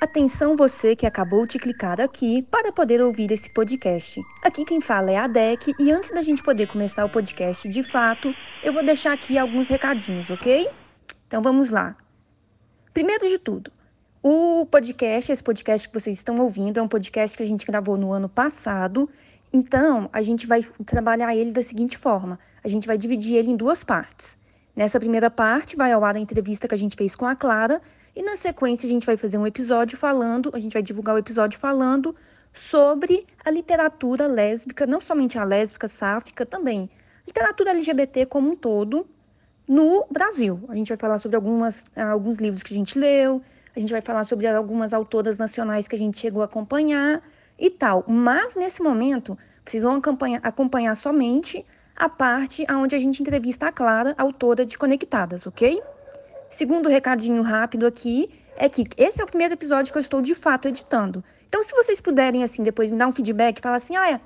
Atenção você que acabou de clicar aqui para poder ouvir esse podcast. Aqui quem fala é a DEC e antes da gente poder começar o podcast de fato, eu vou deixar aqui alguns recadinhos, ok? Então vamos lá. Primeiro de tudo, o podcast, esse podcast que vocês estão ouvindo, é um podcast que a gente gravou no ano passado. Então, a gente vai trabalhar ele da seguinte forma: a gente vai dividir ele em duas partes. Nessa primeira parte, vai ao ar a entrevista que a gente fez com a Clara e na sequência a gente vai fazer um episódio falando, a gente vai divulgar o episódio falando sobre a literatura lésbica, não somente a lésbica, sáfica, também literatura LGBT como um todo no Brasil. A gente vai falar sobre algumas, alguns livros que a gente leu, a gente vai falar sobre algumas autoras nacionais que a gente chegou a acompanhar e tal. Mas nesse momento, vocês vão acompanhar, acompanhar somente a parte onde a gente entrevista a Clara, autora de Conectadas, ok? Segundo recadinho rápido aqui é que esse é o primeiro episódio que eu estou de fato editando. Então, se vocês puderem, assim, depois me dar um feedback, falar assim, ah,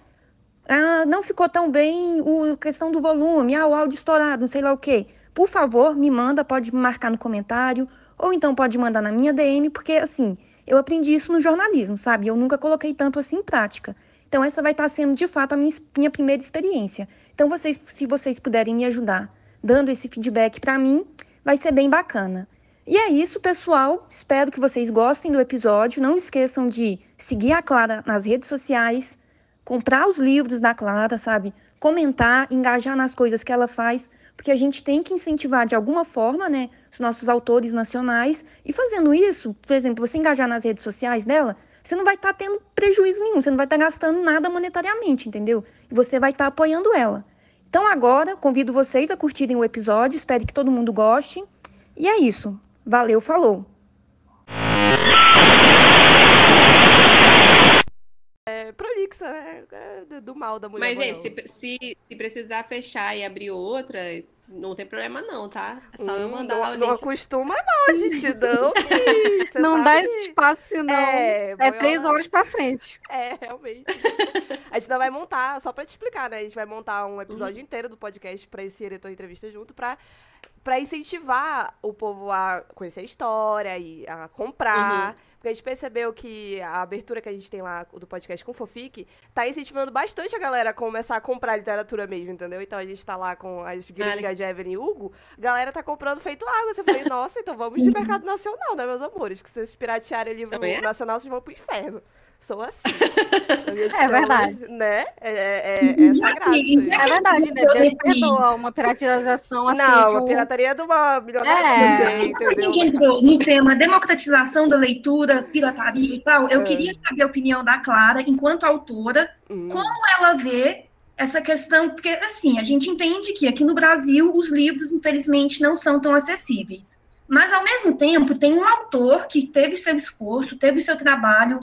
ah não ficou tão bem a questão do volume, ah, o áudio estourado, não sei lá o quê. Por favor, me manda, pode marcar no comentário, ou então pode mandar na minha DM, porque, assim, eu aprendi isso no jornalismo, sabe? Eu nunca coloquei tanto assim em prática. Então, essa vai estar sendo, de fato, a minha, minha primeira experiência. Então, vocês, se vocês puderem me ajudar dando esse feedback para mim, vai ser bem bacana. E é isso, pessoal. Espero que vocês gostem do episódio. Não esqueçam de seguir a Clara nas redes sociais, comprar os livros da Clara, sabe? Comentar, engajar nas coisas que ela faz, porque a gente tem que incentivar de alguma forma, né, os nossos autores nacionais. E fazendo isso, por exemplo, você engajar nas redes sociais dela, você não vai estar tá tendo prejuízo nenhum, você não vai estar tá gastando nada monetariamente, entendeu? E você vai estar tá apoiando ela. Então agora convido vocês a curtirem o episódio, espero que todo mundo goste. E é isso. Valeu, falou. É prolixa, né? É do mal da mulher. Mas, gente, se, se, se, precisar fechar e abrir outra, não tem problema não, tá? É só hum, eu mandar não, o link. Não acostuma não, gente, não. não sabe? dá esse espaço, não. É, é três horas pra frente. É, realmente. a gente não vai montar, só pra te explicar, né? A gente vai montar um episódio uhum. inteiro do podcast pra esse Eretor Entrevista junto pra para incentivar o povo a conhecer a história e a comprar. Uhum. Porque a gente percebeu que a abertura que a gente tem lá do podcast com Fofique tá incentivando bastante a galera a começar a comprar literatura mesmo, entendeu? Então a gente tá lá com as gringas de Evelyn e Hugo, a galera tá comprando feito água. Você falei, nossa, então vamos de mercado nacional, né, meus amores? Que se vocês piratearem livro é? nacional, vocês vão pro inferno sou assim. é verdade. Né? É, é, é essa graça. É verdade, né? Deus perdoa uma piratização assim. Não, uma um... pirataria de uma milionária é. também? A gente entrou no tema democratização da leitura, pirataria e tal. Eu é. queria saber a opinião da Clara, enquanto autora, hum. como ela vê essa questão, porque assim, a gente entende que aqui no Brasil os livros, infelizmente, não são tão acessíveis. Mas, ao mesmo tempo, tem um autor que teve seu esforço, teve seu trabalho,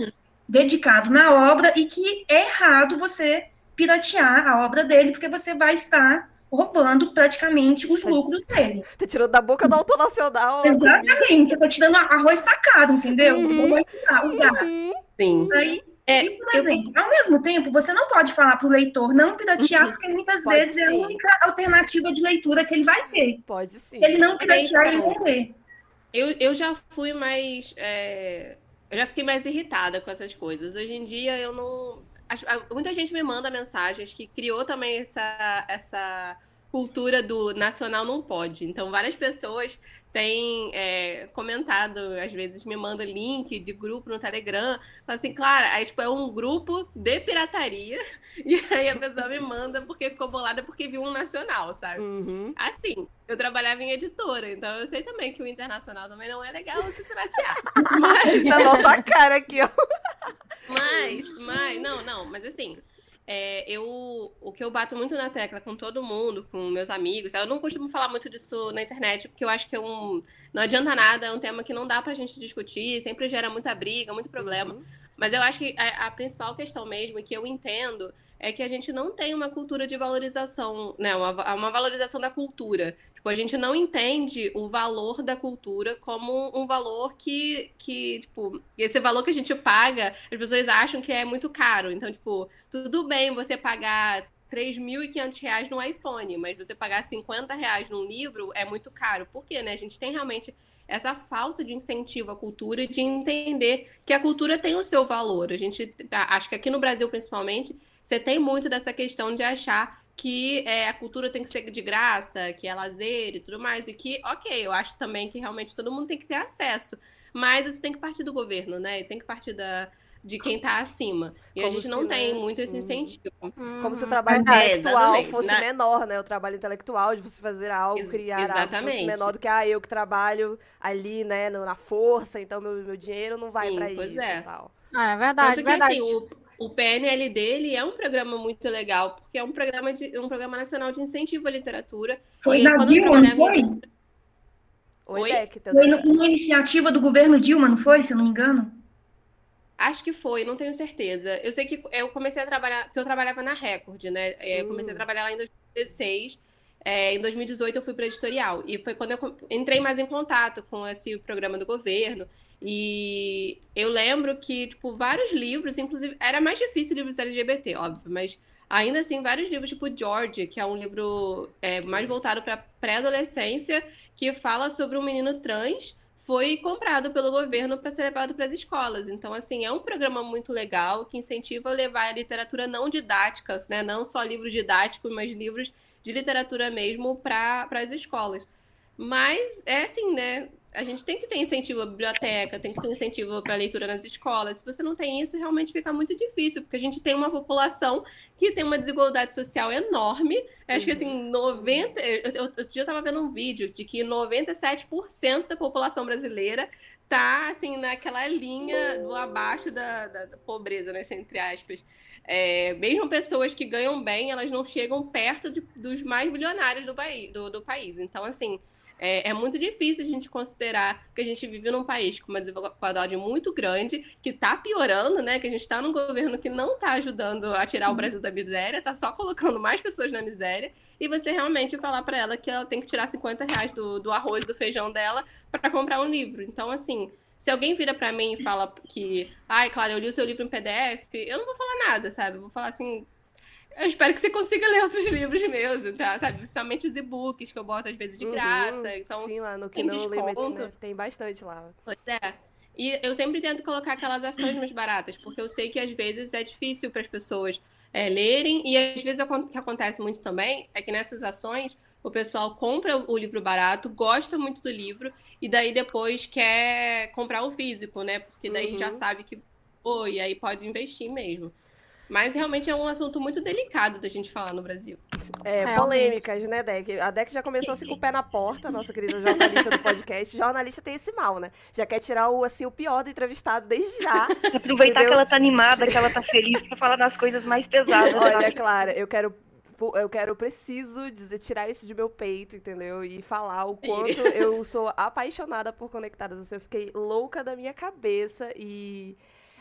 dedicado na obra e que é errado você piratear a obra dele, porque você vai estar roubando praticamente os lucros dele. Tá tirando da boca do autor nacional. Exatamente, tá tirando arroz tacado, entendeu? Uhum. Uhum. Sim. Aí, é, e, por exemplo, eu... ao mesmo tempo, você não pode falar para o leitor não piratear, uhum. porque muitas pode vezes sim. é a única alternativa de leitura que ele vai ter. Pode sim. Ele não piratear, ele vai ler. Eu, eu já fui mais. É eu já fiquei mais irritada com essas coisas. Hoje em dia eu não. Muita gente me manda mensagens que criou também essa, essa cultura do nacional não pode. Então, várias pessoas têm é, comentado, às vezes me manda link de grupo no Telegram, fala assim, claro, aí, tipo, é um grupo de pirataria, e aí a pessoa me manda porque ficou bolada porque viu um nacional, sabe? Uhum. Assim, eu trabalhava em editora, então eu sei também que o internacional também não é legal se piratear. mas... Na nossa cara aqui, ó. Mas, mas, não, não, mas assim, é, eu, o que eu bato muito na tecla com todo mundo, com meus amigos, eu não costumo falar muito disso na internet, porque eu acho que é um, não adianta nada, é um tema que não dá pra gente discutir, sempre gera muita briga, muito problema. Uhum. Mas eu acho que a, a, principal questão mesmo, que eu entendo, é que a gente não tem uma cultura de valorização, né? Uma, uma valorização da cultura. Tipo, a gente não entende o valor da cultura como um valor que, que, tipo, esse valor que a gente paga, as pessoas acham que é muito caro. Então, tipo, tudo bem você pagar 3.500 reais no iPhone, mas você pagar 50 reais num livro é muito caro. Por quê, né? A gente tem realmente essa falta de incentivo à cultura e de entender que a cultura tem o seu valor. A gente acho que aqui no Brasil, principalmente, você tem muito dessa questão de achar que é, a cultura tem que ser de graça, que é lazer e tudo mais, e que, ok, eu acho também que realmente todo mundo tem que ter acesso, mas isso tem que partir do governo, né? E tem que partir da, de quem está acima. E Como a gente não tem né? muito esse uhum. incentivo. Hum. Como se o trabalho é, intelectual fosse Na... menor, né? O trabalho intelectual de você fazer algo, criar exatamente. algo fosse menor do que ah, eu que trabalho ali, né, na força, então meu, meu dinheiro não vai para isso é. e tal. Ah, é verdade, Tanto que, verdade. Assim, o, o PNL dele é um programa muito legal, porque é um programa, de, um programa nacional de incentivo à literatura. Foi da Dilma, não foi? Oi, Oi? Deck, foi uma iniciativa do governo Dilma, não foi, se eu não me engano? Acho que foi, não tenho certeza. Eu sei que eu comecei a trabalhar, porque eu trabalhava na Record, né? É, eu comecei a hum. trabalhar lá em 2016. É, em 2018 eu fui para editorial e foi quando eu entrei mais em contato com esse programa do governo e eu lembro que tipo vários livros, inclusive era mais difícil livros LGBT, óbvio, mas ainda assim vários livros tipo George, que é um livro é, mais voltado para pré-adolescência, que fala sobre um menino trans foi comprado pelo governo para ser levado para as escolas. Então, assim, é um programa muito legal que incentiva a levar a literatura não didática, né? Não só livros didáticos, mas livros de literatura mesmo para as escolas. Mas é assim, né? A gente tem que ter incentivo à biblioteca, tem que ter incentivo para leitura nas escolas. Se você não tem isso, realmente fica muito difícil, porque a gente tem uma população que tem uma desigualdade social enorme. Acho que assim, 90. Eu, outro dia eu estava vendo um vídeo de que 97% da população brasileira tá assim naquela linha do abaixo da, da, da pobreza, né? Entre aspas. É, mesmo pessoas que ganham bem, elas não chegam perto de, dos mais bilionários do, do, do país. Então, assim, é, é, muito difícil a gente considerar que a gente vive num país com uma desigualdade muito grande, que está piorando, né? Que a gente está num governo que não está ajudando a tirar o uhum. Brasil da miséria, está só colocando mais pessoas na miséria, e você realmente falar para ela que ela tem que tirar 50 reais do, do arroz, do feijão dela, para comprar um livro. Então, assim, se alguém vira para mim e fala que, ai, claro, eu li o seu livro em PDF, eu não vou falar nada, sabe? Eu vou falar assim, eu espero que você consiga ler outros livros meus, tá? sabe? Principalmente os e-books que eu boto às vezes de uhum. graça. Então, Sim, lá no Kindle Limit, né? Tem bastante lá. Pois é. E eu sempre tento colocar aquelas ações mais baratas, porque eu sei que às vezes é difícil para as pessoas é, lerem, e às vezes o que acontece muito também é que nessas ações o pessoal compra o livro barato, gosta muito do livro, e daí depois quer comprar o físico, né? Porque daí uhum. já sabe que, e aí pode investir mesmo. Mas realmente é um assunto muito delicado da gente falar no Brasil. É, polêmicas, né, Deck? A Deck já começou assim com o pé na porta, nossa querida jornalista do podcast. Jornalista tem esse mal, né? Já quer tirar o, assim, o pior do entrevistado desde já. Aproveitar entendeu? que ela tá animada, que ela tá feliz pra falar das coisas mais pesadas. Olha, Clara, eu quero eu quero, preciso dizer, tirar isso de meu peito, entendeu? E falar o quanto eu sou apaixonada por Conectadas. Assim, eu fiquei louca da minha cabeça e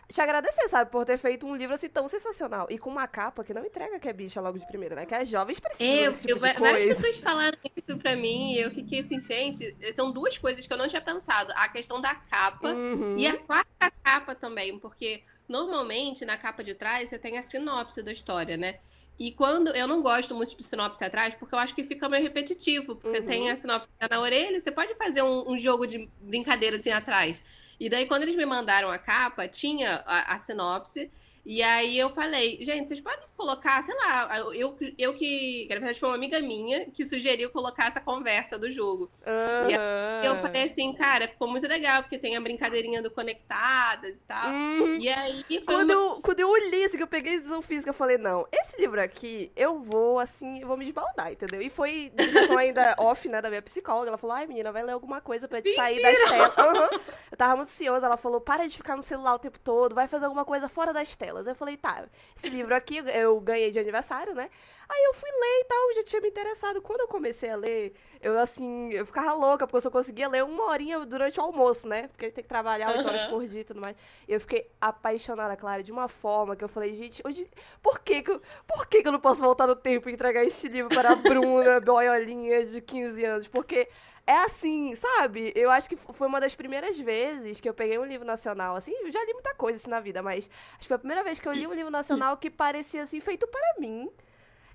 te agradecer, sabe, por ter feito um livro assim tão sensacional. E com uma capa que não entrega que é bicha logo de primeira, né? Que as jovens precisam eu, desse tipo eu, Várias pessoas falaram isso pra mim e eu fiquei assim, gente, são duas coisas que eu não tinha pensado. A questão da capa uhum. e a quarta capa também, porque normalmente na capa de trás você tem a sinopse da história, né? E quando eu não gosto muito de sinopse atrás, porque eu acho que fica meio repetitivo, porque uhum. tem a sinopse na orelha, você pode fazer um, um jogo de brincadeira assim atrás. E daí, quando eles me mandaram a capa, tinha a, a sinopse. E aí eu falei, gente, vocês podem colocar, sei lá, eu, eu que, na verdade, foi uma amiga minha que sugeriu colocar essa conversa do jogo. Uhum. E eu falei assim, cara, ficou muito legal, porque tem a brincadeirinha do Conectadas e tal. Uhum. E aí. Quando, uma... eu, quando eu li assim, que eu peguei visão física, eu falei, não, esse livro aqui, eu vou, assim, eu vou me esbaldar, entendeu? E foi discussão ainda off, né, da minha psicóloga. Ela falou, ai, menina, vai ler alguma coisa pra te sair das telas. Uhum. Eu tava muito ansiosa, ela falou, para de ficar no celular o tempo todo, vai fazer alguma coisa fora das telas telas. Eu falei, tá, esse livro aqui eu ganhei de aniversário, né? Aí eu fui ler e tal, já tinha me interessado. Quando eu comecei a ler, eu assim, eu ficava louca, porque eu só conseguia ler uma horinha durante o almoço, né? Porque a gente tem que trabalhar oito uhum. horas por dia e tudo mais. E eu fiquei apaixonada, Clara, de uma forma que eu falei, gente, hoje, por que que eu, por que que eu não posso voltar no tempo e entregar este livro para a Bruna, boiolinha de 15 anos? Porque é assim, sabe? Eu acho que foi uma das primeiras vezes que eu peguei um livro nacional, assim, eu já li muita coisa assim na vida, mas acho que foi a primeira vez que eu li um livro nacional que parecia assim feito para mim.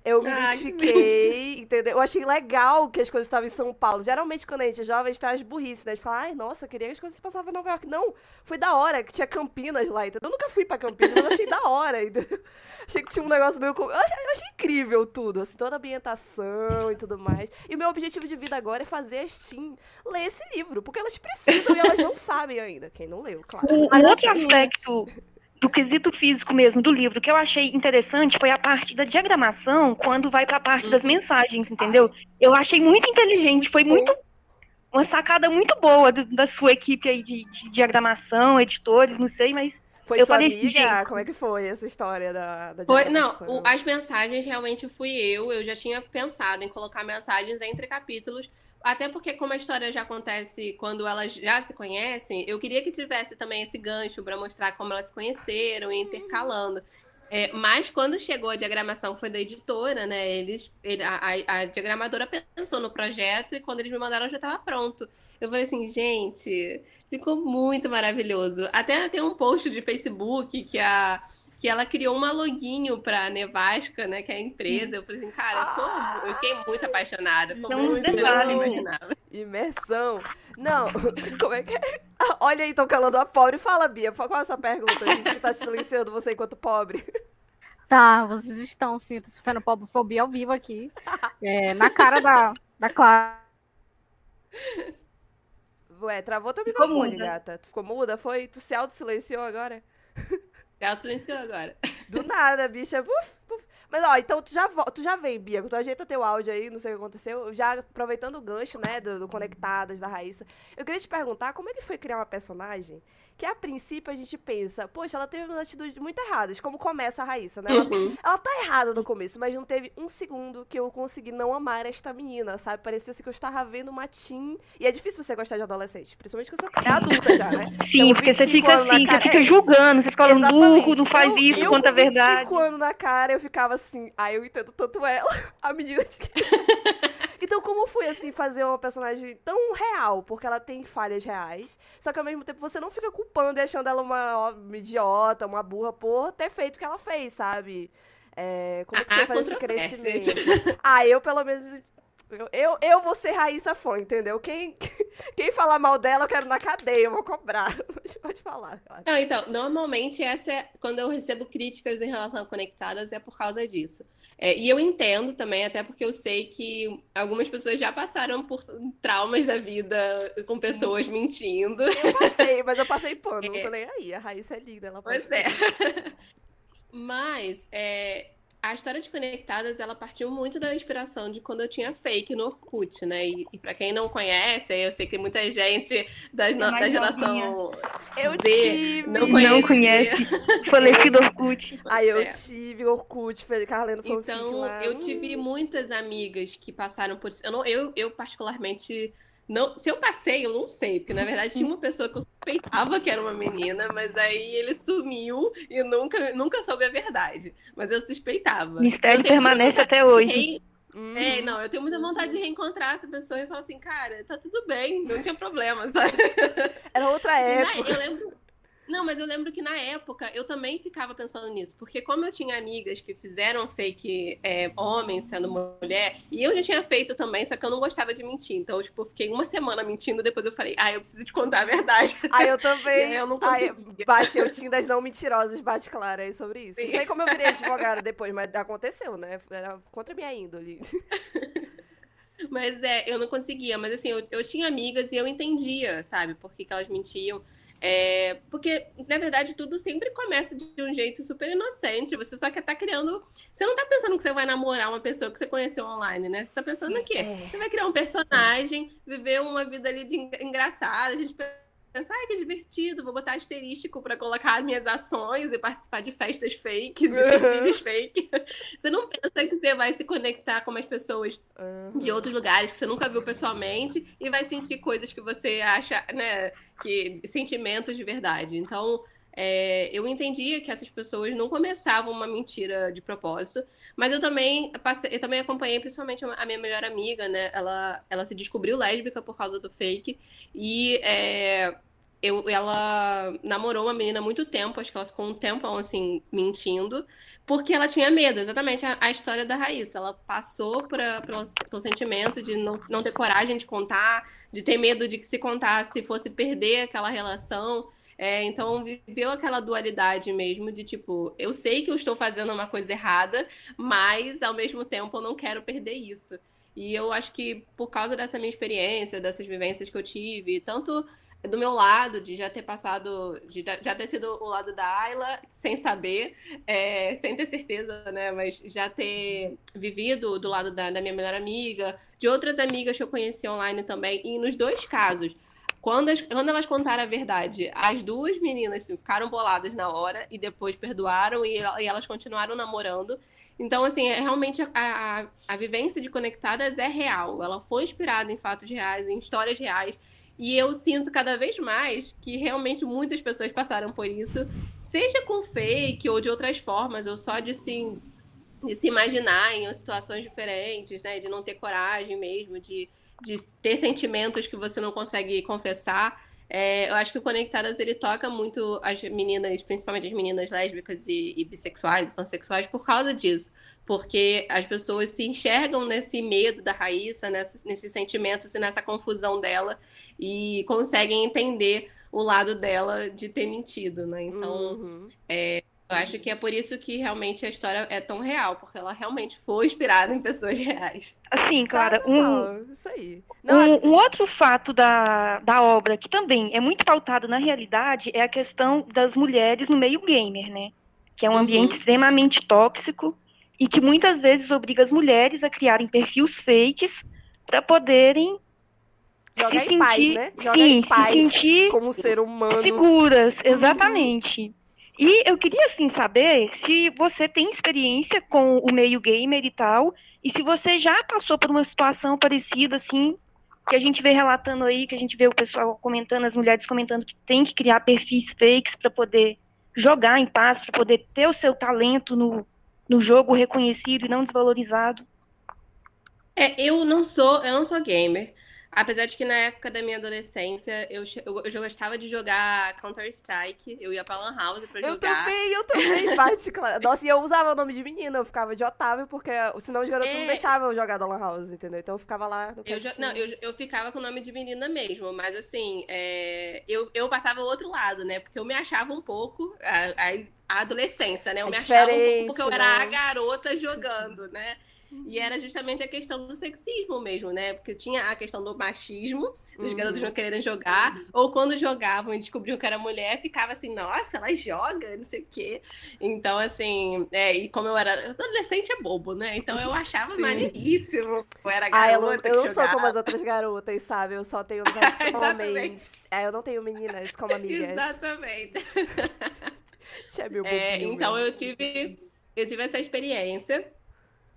Eu me Ai, identifiquei, entendeu? Eu achei legal que as coisas estavam em São Paulo. Geralmente, quando a gente é jovem, a gente tá as burrices, né? De falar, ai, nossa, queria que as coisas passavam em Nova York. Não, foi da hora, que tinha Campinas lá, entendeu? Eu nunca fui pra Campinas, mas achei da hora, entendeu? Achei que tinha um negócio meio... Eu achei, eu achei incrível tudo, assim, toda a ambientação e tudo mais. E o meu objetivo de vida agora é fazer a Steam ler esse livro, porque elas precisam e elas não sabem ainda. Quem não leu, claro. Um outro aspecto do quesito físico mesmo do livro, que eu achei interessante foi a parte da diagramação, quando vai para a parte das uhum. mensagens, entendeu? Eu achei muito inteligente, foi muito uma sacada muito boa do, da sua equipe aí de, de, diagramação, editores, não sei, mas foi eu sua amiga? Gente... Como é que foi essa história da, da foi, Não, o, as mensagens realmente fui eu. Eu já tinha pensado em colocar mensagens entre capítulos até porque, como a história já acontece quando elas já se conhecem, eu queria que tivesse também esse gancho para mostrar como elas se conheceram e intercalando. É, mas quando chegou a diagramação foi da editora, né? Eles, ele, a, a, diagramadora pensou no projeto e quando eles me mandaram já estava pronto. Eu falei assim, gente, ficou muito maravilhoso. Até tem um post de Facebook que a que ela criou uma loginho pra Nevasca, né? Que é a empresa. Eu falei assim, cara, ah, eu, fiquei muito apaixonada. Foi muito melhor do que eu imaginava. Imersão. Não, como é que é? Olha aí, estão calando a pobre. Fala, Bia, qual é a sua pergunta? A gente que tá silenciando você enquanto pobre. Tá, vocês estão sim, tô sofrendo pobofobia ao vivo aqui. É, na cara da, da Clara. Ué, travou teu microfone, gata. Tu ficou muda? Foi? Tu se auto-silenciou agora? Ela silenciou agora. Do nada, bicha. Mas, ó, então tu já, tu já vem, Bia. Tu ajeita teu áudio aí, não sei o que aconteceu. Já aproveitando o gancho, né, do, do Conectadas, da Raíssa. Eu queria te perguntar como é que foi criar uma personagem que, a princípio, a gente pensa, poxa, ela teve umas atitudes muito erradas, como começa a Raíssa, né? Ela, uhum. ela tá errada no começo, mas não teve um segundo que eu consegui não amar esta menina, sabe? Parecia assim que eu estava vendo uma teen. E é difícil você gostar de adolescente, principalmente quando você é adulta já, né? Sim, então, porque você fica assim, você fica julgando, você fica falando, burro, não faz isso, eu, conta a verdade. Eu, anos na cara, eu ficava assim, ai, eu entendo tanto ela, a menina de Então, como foi, assim, fazer uma personagem tão real? Porque ela tem falhas reais, só que ao mesmo tempo você não fica culpando e achando ela uma, uma idiota, uma burra, por ter feito o que ela fez, sabe? É, como é que você faz esse crescimento? ah, eu pelo menos eu, eu vou ser Raíssa Fon, entendeu? Quem, quem falar mal dela, eu quero na cadeia, eu vou cobrar. Pode falar. Não, então, normalmente essa é, quando eu recebo críticas em relação a conectadas, é por causa disso. É, e eu entendo também, até porque eu sei que algumas pessoas já passaram por traumas da vida com pessoas Sim. mentindo. Eu passei, mas eu passei pano, é. não tô nem aí. A Raíssa é linda, ela Pois é. mas, é, a história de Conectadas, ela partiu muito da inspiração de quando eu tinha fake no Orkut, né? E, e para quem não conhece, eu sei que muita gente das no, da geração eu Z tive. não conhece, não conhece falecido Orkut. Aí eu é. tive Orkut, Carleno foi Então, eu tive muitas amigas que passaram por isso. Eu, não, eu, eu particularmente não, se eu passei, eu não sei, porque na verdade tinha uma pessoa que eu suspeitava que era uma menina, mas aí ele sumiu e nunca, nunca soube a verdade. Mas eu suspeitava. Mistério permanece até hoje. Hum. É, não, eu tenho muita vontade de reencontrar essa pessoa e falar assim, cara, tá tudo bem, não tinha problema, sabe? Era outra época. Eu lembro, não, mas eu lembro que na época eu também ficava pensando nisso, porque como eu tinha amigas que fizeram fake é, homem sendo mulher, e eu já tinha feito também, só que eu não gostava de mentir. Então, tipo, eu fiquei uma semana mentindo, depois eu falei, ah, eu preciso te contar a verdade. Ah, eu também. aí eu não consegui. Aí, bate, eu tinha das não mentirosas, bate clara aí sobre isso. Sim. Não sei como eu virei advogada depois, mas aconteceu, né? Era contra a minha índole. Mas é, eu não conseguia. Mas assim, eu, eu tinha amigas e eu entendia, sabe, por que, que elas mentiam. É, porque, na verdade, tudo sempre começa de um jeito super inocente. Você só quer estar tá criando. Você não está pensando que você vai namorar uma pessoa que você conheceu online, né? Você está pensando o quê? É. Você vai criar um personagem, viver uma vida ali de engraçada. A gente pensa, ai, que divertido, vou botar asterístico para colocar minhas ações e participar de festas fakes e ter vídeos fake. Você não pensa que você vai se conectar com as pessoas uhum. de outros lugares que você nunca viu pessoalmente e vai sentir coisas que você acha, né, que sentimentos de verdade. Então, é, eu entendia que essas pessoas não começavam uma mentira de propósito, mas eu também passei, eu também acompanhei principalmente a minha melhor amiga, né? Ela, ela se descobriu lésbica por causa do fake e é, eu, ela namorou uma menina há muito tempo, acho que ela ficou um tempão assim, mentindo, porque ela tinha medo, exatamente a, a história da Raíssa. Ela passou pra, pelo, sentimento de não, não ter coragem de contar, de ter medo de que se contasse fosse perder aquela relação. É, então viveu aquela dualidade mesmo de tipo, eu sei que eu estou fazendo uma coisa errada, mas ao mesmo tempo eu não quero perder isso. E eu acho que por causa dessa minha experiência, dessas vivências que eu tive, tanto do meu lado, de já ter passado, de já ter sido o lado da Ayla, sem saber, é, sem ter certeza, né? Mas já ter vivido do lado da, da, minha melhor amiga, de outras amigas que eu conheci online também. E nos dois casos, quando, as, quando elas contaram a verdade, as duas meninas ficaram boladas na hora e depois perdoaram e, e elas continuaram namorando. Então, assim, é, realmente a, a, a vivência de Conectadas é real. Ela foi inspirada em fatos reais, em histórias reais. E eu sinto cada vez mais que realmente muitas pessoas passaram por isso, seja com fake ou de outras formas, ou só de se, de se imaginar em situações diferentes, né? De não ter coragem mesmo, de, de ter sentimentos que você não consegue confessar. É, eu acho que o Conectadas ele toca muito as meninas, principalmente as meninas lésbicas e, e bissexuais e pansexuais, por causa disso porque as pessoas se enxergam nesse medo da Raíssa, nesse, nesses sentimentos e nessa confusão dela e conseguem entender o lado dela de ter mentido, né? Então, uhum. é, eu acho que é por isso que realmente a história é tão real, porque ela realmente foi inspirada em pessoas reais. Assim, Clara, tá, um, isso aí. Não, um, um, outro fato da, da obra que também é muito pautado na realidade é a questão das mulheres no meio gamer, né? Que é um ambiente uhum. extremamente tóxico e que muitas vezes obriga as mulheres a criarem perfis fakes para poderem Jogar se em sentir, paz, né? Jogar sim, em paz se sentir como ser humano. Seguras, exatamente. E eu queria assim saber se você tem experiência com o meio gamer e tal, e se você já passou por uma situação parecida assim, que a gente vê relatando aí, que a gente vê o pessoal comentando, as mulheres comentando que tem que criar perfis fakes para poder jogar em paz, para poder ter o seu talento no, no jogo reconhecido e não desvalorizado. É, eu não sou, eu não sou gamer. Apesar de que na época da minha adolescência eu, eu, eu gostava de jogar Counter-Strike, eu ia pra Lan House pra eu jogar. Também, eu também, particular. Nossa, e eu usava o nome de menina, eu ficava de Otávio, porque senão os garotos é... não deixavam eu jogar da Lan House, entendeu? Então eu ficava lá no eu Não, eu, eu ficava com o nome de menina mesmo, mas assim, é... eu, eu passava o outro lado, né? Porque eu me achava um pouco. A, a, a adolescência, né? Eu é me achava um pouco porque eu era a né? garota jogando, né? E era justamente a questão do sexismo mesmo, né? Porque tinha a questão do machismo, dos uhum. garotos não quererem jogar, ou quando jogavam e descobriam que era mulher, ficava assim, nossa, ela joga, não sei o quê. Então, assim, é, e como eu era. Adolescente é bobo, né? Então eu achava Sim. maneiríssimo. Eu era garota. Ah, eu não, eu não sou como as outras garotas, sabe? Eu só tenho homens. É, eu não tenho meninas como amigas. Exatamente. é meu é, então eu tive, eu tive essa experiência.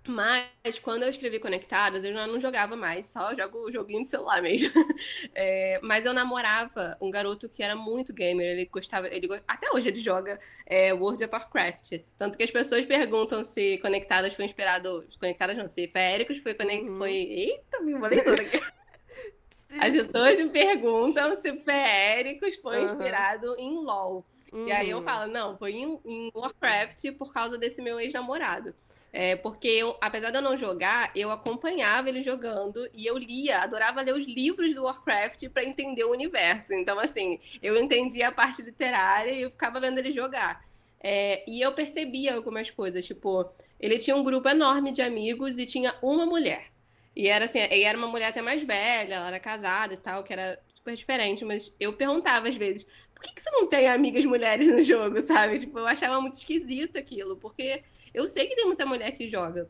Mas quando eu escrevi Conectadas, eu já não jogava mais, só jogo o joguinho de celular mesmo. É, mas eu namorava um garoto que era muito gamer, ele gostava, ele até hoje ele joga é, World of Warcraft. Tanto que as pessoas perguntam se Conectadas foi inspirado. Conectadas não, se Féricos foi conectado. Uhum. Foi. Eita, me falei tudo aqui. As pessoas me perguntam se Féricos foi uhum. inspirado em LOL. Uhum. E aí eu uhum. falo, não, foi em, em Warcraft por causa desse meu ex-namorado. É, porque eu, apesar de eu não jogar, eu acompanhava ele jogando e eu lia, adorava ler os livros do Warcraft para entender o universo. Então, assim, eu entendia a parte literária e eu ficava vendo ele jogar. É, e eu percebia algumas coisas, tipo, ele tinha um grupo enorme de amigos e tinha uma mulher. E era assim, e era uma mulher até mais velha, ela era casada e tal, que era super diferente, mas eu perguntava às vezes, por que, que você não tem amigas mulheres no jogo, sabe? Tipo, eu achava muito esquisito aquilo, porque eu sei que tem muita mulher que joga.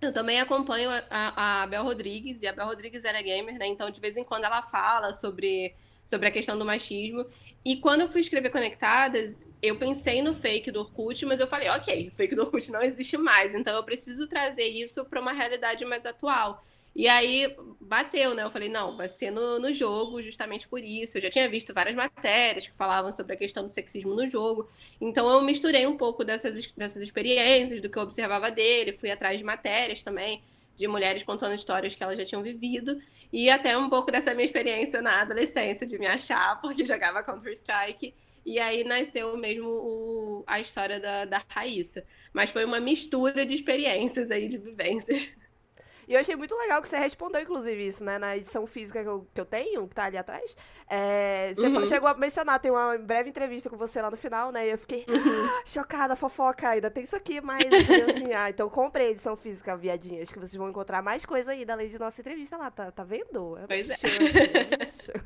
Eu também acompanho a, a Bel Rodrigues, e a Bel Rodrigues era gamer, né? Então, de vez em quando, ela fala sobre, sobre a questão do machismo. E quando eu fui escrever Conectadas, eu pensei no fake do Orkut, mas eu falei, ok, o fake do Orkut não existe mais, então eu preciso trazer isso para uma realidade mais atual. E aí bateu, né? Eu falei, não, vai ser no, no jogo, justamente por isso. Eu já tinha visto várias matérias que falavam sobre a questão do sexismo no jogo. Então eu misturei um pouco dessas, dessas experiências, do que eu observava dele, fui atrás de matérias também. de mulheres contando histórias que elas já tinham vivido. E até um pouco dessa minha experiência na adolescência, de me achar, porque jogava Counter-Strike. E aí nasceu mesmo o, a história da, da Raíssa. Mas foi uma mistura de experiências aí, de vivências. E eu achei muito legal que você respondeu, inclusive, isso, né? Na edição física que eu, que eu tenho, que tá ali atrás. É, você uhum. chegou a mencionar, tem uma breve entrevista com você lá no final, né? E eu fiquei uhum. ah, chocada, fofoca, ainda tem isso aqui, mas assim, ah, então comprei a edição física, viadinhas, que vocês vão encontrar mais coisa aí lei de nossa entrevista lá, tá, tá vendo? É pois é.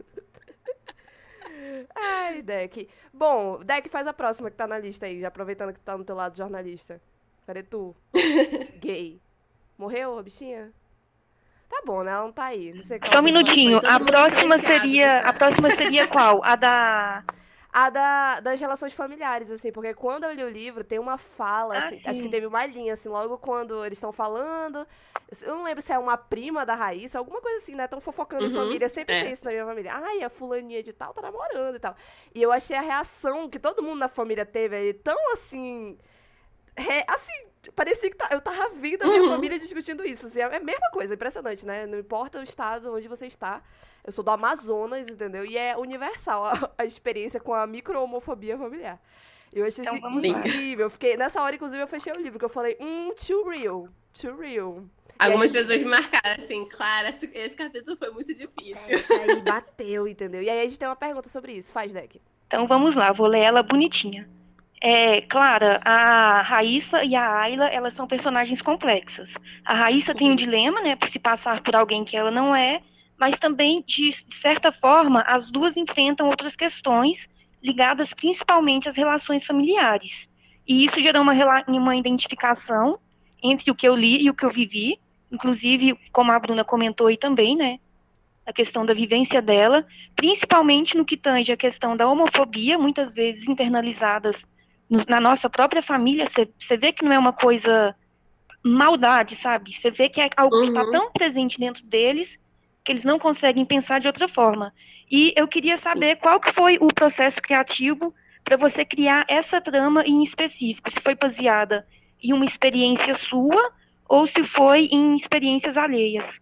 Ai, Deck. Bom, Deck, faz a próxima que tá na lista aí, já aproveitando que tá no teu lado jornalista. Cadê tu? Gay. Morreu a bichinha? Tá bom, né? Ela não tá aí. Não sei Só um minutinho. A próxima seria. A próxima seria qual? A da. A da, das relações familiares, assim, porque quando eu li o livro, tem uma fala, ah, assim, acho que teve uma linha, assim, logo quando eles estão falando. Eu não lembro se é uma prima da Raíssa, alguma coisa assim, né? Estão fofocando uhum, em família, sempre é. tem isso na minha família. Ai, a fulaninha de tal tá namorando e tal. E eu achei a reação que todo mundo na família teve tão assim. Re, assim, parecia que tá, eu tava vendo a minha uhum. família discutindo isso. Assim, é a mesma coisa, impressionante, né? Não importa o estado onde você está. Eu sou do Amazonas, entendeu? E é universal a, a experiência com a micro-homofobia familiar. Eu achei então, isso incrível. Eu fiquei, nessa hora, inclusive, eu fechei o livro, que eu falei, hum, too real. Too real. Algumas gente... pessoas me marcaram assim, Clara, esse, esse capítulo foi muito difícil. É, isso aí bateu, entendeu? E aí a gente tem uma pergunta sobre isso. Faz, Deck. Então vamos lá, vou ler ela bonitinha. É, Clara, a Raíssa e a Ayla, elas são personagens complexas. A Raíssa tem um dilema, né, por se passar por alguém que ela não é, mas também, de certa forma, as duas enfrentam outras questões ligadas principalmente às relações familiares. E isso gerou uma, uma identificação entre o que eu li e o que eu vivi, inclusive, como a Bruna comentou aí também, né, a questão da vivência dela, principalmente no que tange a questão da homofobia, muitas vezes internalizadas na nossa própria família, você vê que não é uma coisa maldade, sabe? Você vê que é algo tá uhum. que está tão presente dentro deles que eles não conseguem pensar de outra forma. E eu queria saber qual que foi o processo criativo para você criar essa trama em específico, se foi baseada em uma experiência sua ou se foi em experiências alheias.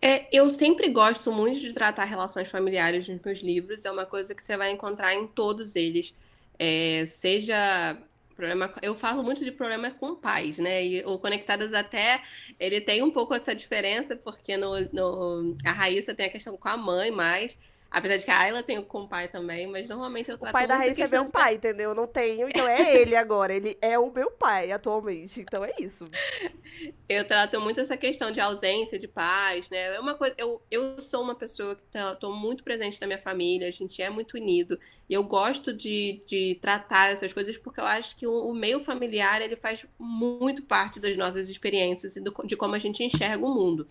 É, eu sempre gosto muito de tratar relações familiares nos meus livros, é uma coisa que você vai encontrar em todos eles. É, seja problema, eu falo muito de problema com pais, né? E o Conectadas até ele tem um pouco essa diferença, porque no, no a Raíssa tem a questão com a mãe mais. Apesar de que a Ayla tem com o pai também, mas normalmente eu trato O pai da Raíssa é meu de... pai, entendeu? Eu não tenho, então é ele agora. Ele é o meu pai atualmente, então é isso. Eu trato muito essa questão de ausência de pais, né? É uma coisa, eu, eu sou uma pessoa que tá, tô muito presente na minha família, a gente é muito unido. E eu gosto de, de tratar essas coisas porque eu acho que o, o meio familiar, ele faz muito parte das nossas experiências e do, de como a gente enxerga o mundo.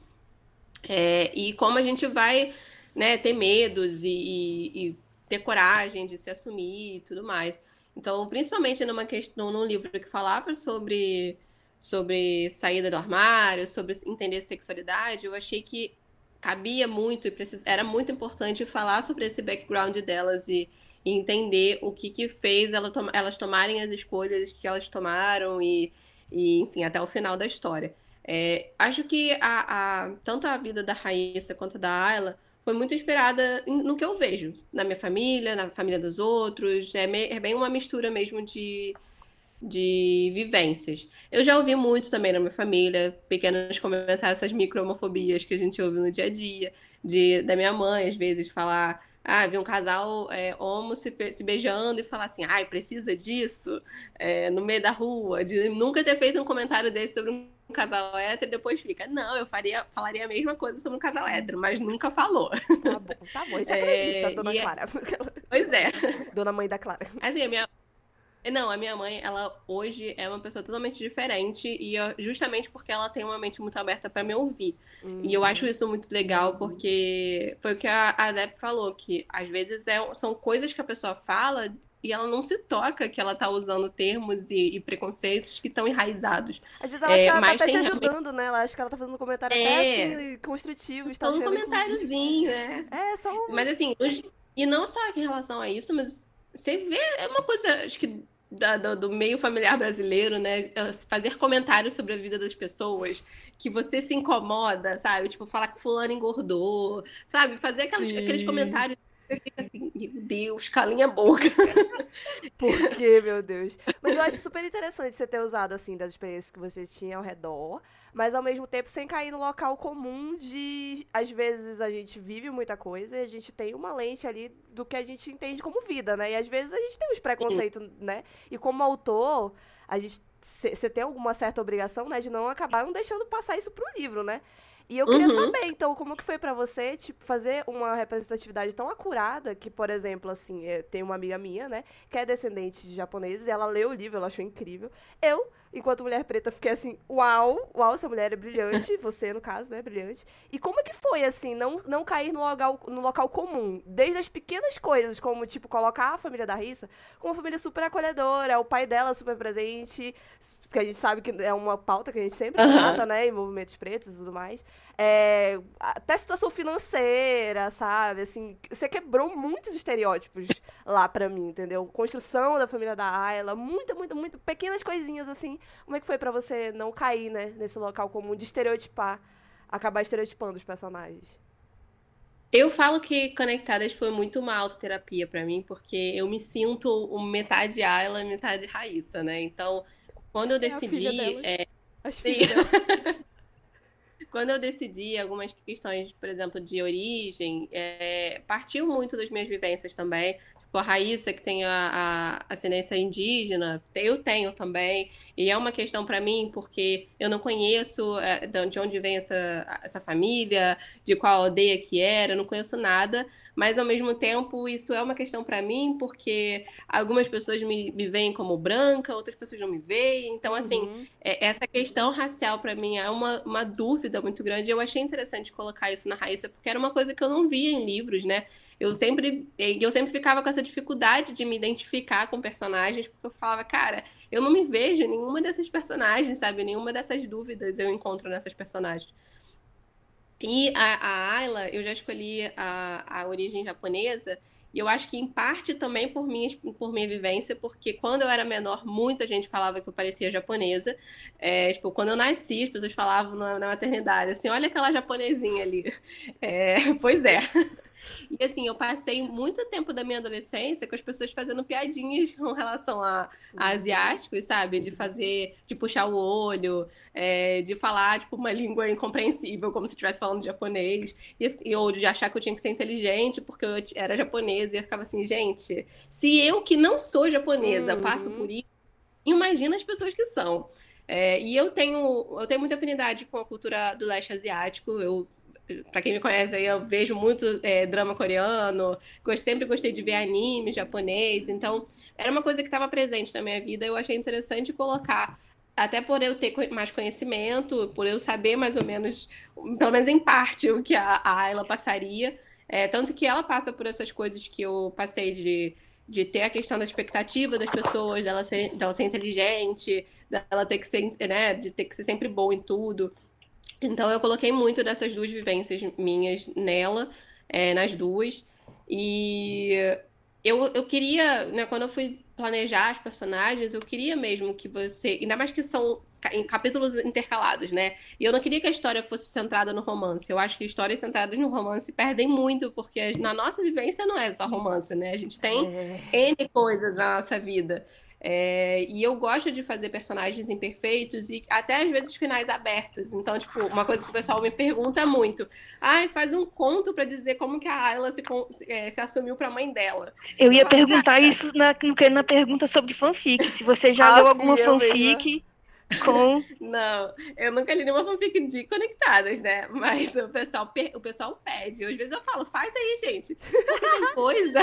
É, e como a gente vai né, ter medos e, e, e ter coragem de se assumir e tudo mais. Então, principalmente numa questão, num livro que falava sobre, sobre saída do armário, sobre entender sexualidade, eu achei que cabia muito e precis... era muito importante falar sobre esse background delas e, e entender o que, que fez ela tom... elas tomarem as escolhas que elas tomaram e, e enfim, até o final da história. É, acho que a, a, tanto a vida da Raíssa quanto da Ayla foi muito inspirada no que eu vejo na minha família, na família dos outros. É, me, é bem uma mistura mesmo de, de vivências. Eu já ouvi muito também na minha família, pequenos comentários, essas micro-homofobias que a gente ouve no dia a dia, de, da minha mãe, às vezes, falar. Ah, vi um casal é, homo se, se beijando e falar assim, ai, precisa disso? É, no meio da rua, de nunca ter feito um comentário desse sobre um um casal hétero e depois fica, não, eu faria, falaria a mesma coisa sobre um casal hétero, mas nunca falou. Tá bom, tá bom, a gente é, acredita, dona é Clara. Pois é. Dona mãe da Clara. Assim, a minha... Não, a minha mãe, ela hoje é uma pessoa totalmente diferente e eu, justamente porque ela tem uma mente muito aberta para me ouvir. Uhum. E eu acho isso muito legal porque foi o que a, a Deb falou, que às vezes é, são coisas que a pessoa fala e ela não se toca que ela tá usando termos e, e preconceitos que estão enraizados. Às vezes ela é, acha que ela tá até te ajudando, né? Ela acha que ela tá fazendo um comentário é, até assim, construtivo. Está um comentáriozinho, é. É, só um... Mas assim, e não só em relação a isso, mas você vê, é uma coisa, acho que da, do, do, meio familiar brasileiro, né? Fazer comentários sobre a vida das pessoas, que você se incomoda, sabe? Tipo, falar que fulano engordou, sabe? Fazer aquelas, aqueles comentários você fica assim, meu Deus, calinha a boca. Por quê, meu Deus? Mas eu acho super interessante você ter usado, assim, das experiências que você tinha ao redor, mas ao mesmo tempo sem cair no local comum de, às vezes, a gente vive muita coisa e a gente tem uma lente ali do que a gente entende como vida, né? E às vezes a gente tem uns preconceitos, né? E como autor, a gente você tem alguma certa obrigação, né, de não acabar não deixando passar isso pro livro, né? E eu queria uhum. saber, então, como que foi para você, tipo, fazer uma representatividade tão acurada que, por exemplo, assim, tem uma amiga minha, né, que é descendente de japoneses, e ela leu o livro, ela achou incrível. Eu enquanto mulher preta, fiquei assim, uau, uau, essa mulher é brilhante, você, no caso, né, brilhante. E como é que foi, assim, não, não cair no local, no local comum? Desde as pequenas coisas, como, tipo, colocar a família da Rissa como uma família super acolhedora, o pai dela super presente, porque a gente sabe que é uma pauta que a gente sempre uhum. trata, né, em movimentos pretos e tudo mais. É, até situação financeira, sabe? Assim, você quebrou muitos estereótipos lá pra mim, entendeu? Construção da família da Ayla, muita, muito, muito pequenas coisinhas assim. Como é que foi para você não cair, né, nesse local comum de estereotipar, acabar estereotipando os personagens? Eu falo que Conectadas foi muito uma autoterapia para mim, porque eu me sinto metade Ayla, metade Raíssa, né? Então, quando eu decidi. É, é... As filhas. quando eu decidi algumas questões, por exemplo, de origem, é, partiu muito das minhas vivências também. A Raíssa, que tem a, a ascendência indígena, eu tenho também. E é uma questão para mim, porque eu não conheço é, de onde vem essa, essa família, de qual aldeia que era, não conheço nada mas ao mesmo tempo isso é uma questão para mim, porque algumas pessoas me, me veem como branca, outras pessoas não me veem. Então, assim, uhum. é, essa questão racial para mim é uma, uma dúvida muito grande. Eu achei interessante colocar isso na Raíssa, porque era uma coisa que eu não via em livros, né? Eu sempre, eu sempre ficava com essa dificuldade de me identificar com personagens, porque eu falava, cara, eu não me vejo em nenhuma dessas personagens, sabe? Nenhuma dessas dúvidas eu encontro nessas personagens. E a, a Ayla, eu já escolhi a, a origem japonesa, e eu acho que em parte também por minha, por minha vivência, porque quando eu era menor, muita gente falava que eu parecia japonesa. É, tipo, quando eu nasci, as pessoas falavam na, na maternidade, assim, olha aquela japonesinha ali. É, pois é. E assim, eu passei muito tempo da minha adolescência com as pessoas fazendo piadinhas com relação a, a asiáticos, sabe? De fazer, de puxar o olho, é, de falar, tipo, uma língua incompreensível, como se estivesse falando japonês, e, ou de achar que eu tinha que ser inteligente porque eu era japonesa, e eu ficava assim, gente, se eu que não sou japonesa uhum. passo por isso, imagina as pessoas que são. É, e eu tenho, eu tenho muita afinidade com a cultura do leste asiático. Eu para quem me conhece aí, eu vejo muito é, drama coreano, sempre gostei de ver anime japonês, então era uma coisa que estava presente na minha vida. Eu achei interessante colocar, até por eu ter mais conhecimento, por eu saber mais ou menos, pelo menos em parte, o que a, a Ayla passaria. É, tanto que ela passa por essas coisas que eu passei de, de ter a questão da expectativa das pessoas, dela ser, dela ser inteligente, dela ter que ser, né, de ter que ser sempre boa em tudo. Então eu coloquei muito dessas duas vivências minhas nela, é, nas duas. E eu, eu queria, né, quando eu fui planejar as personagens, eu queria mesmo que você. Ainda mais que são em capítulos intercalados, né? E eu não queria que a história fosse centrada no romance. Eu acho que histórias centradas no romance perdem muito, porque na nossa vivência não é só romance, né? A gente tem é. N coisas na nossa vida. É, e eu gosto de fazer personagens imperfeitos e até às vezes finais abertos. Então, tipo, uma coisa que o pessoal me pergunta muito: ai, faz um conto para dizer como que a Ayla se, é, se assumiu para mãe dela. Eu ia perguntar isso na, na pergunta sobre fanfic. Se você já ah, leu alguma fanfic. Mesmo com. Não, eu nunca li nenhuma fanfic de conectadas, né? Mas o pessoal, o pessoal pede. Às vezes eu falo, faz aí, gente. Porque tem coisa.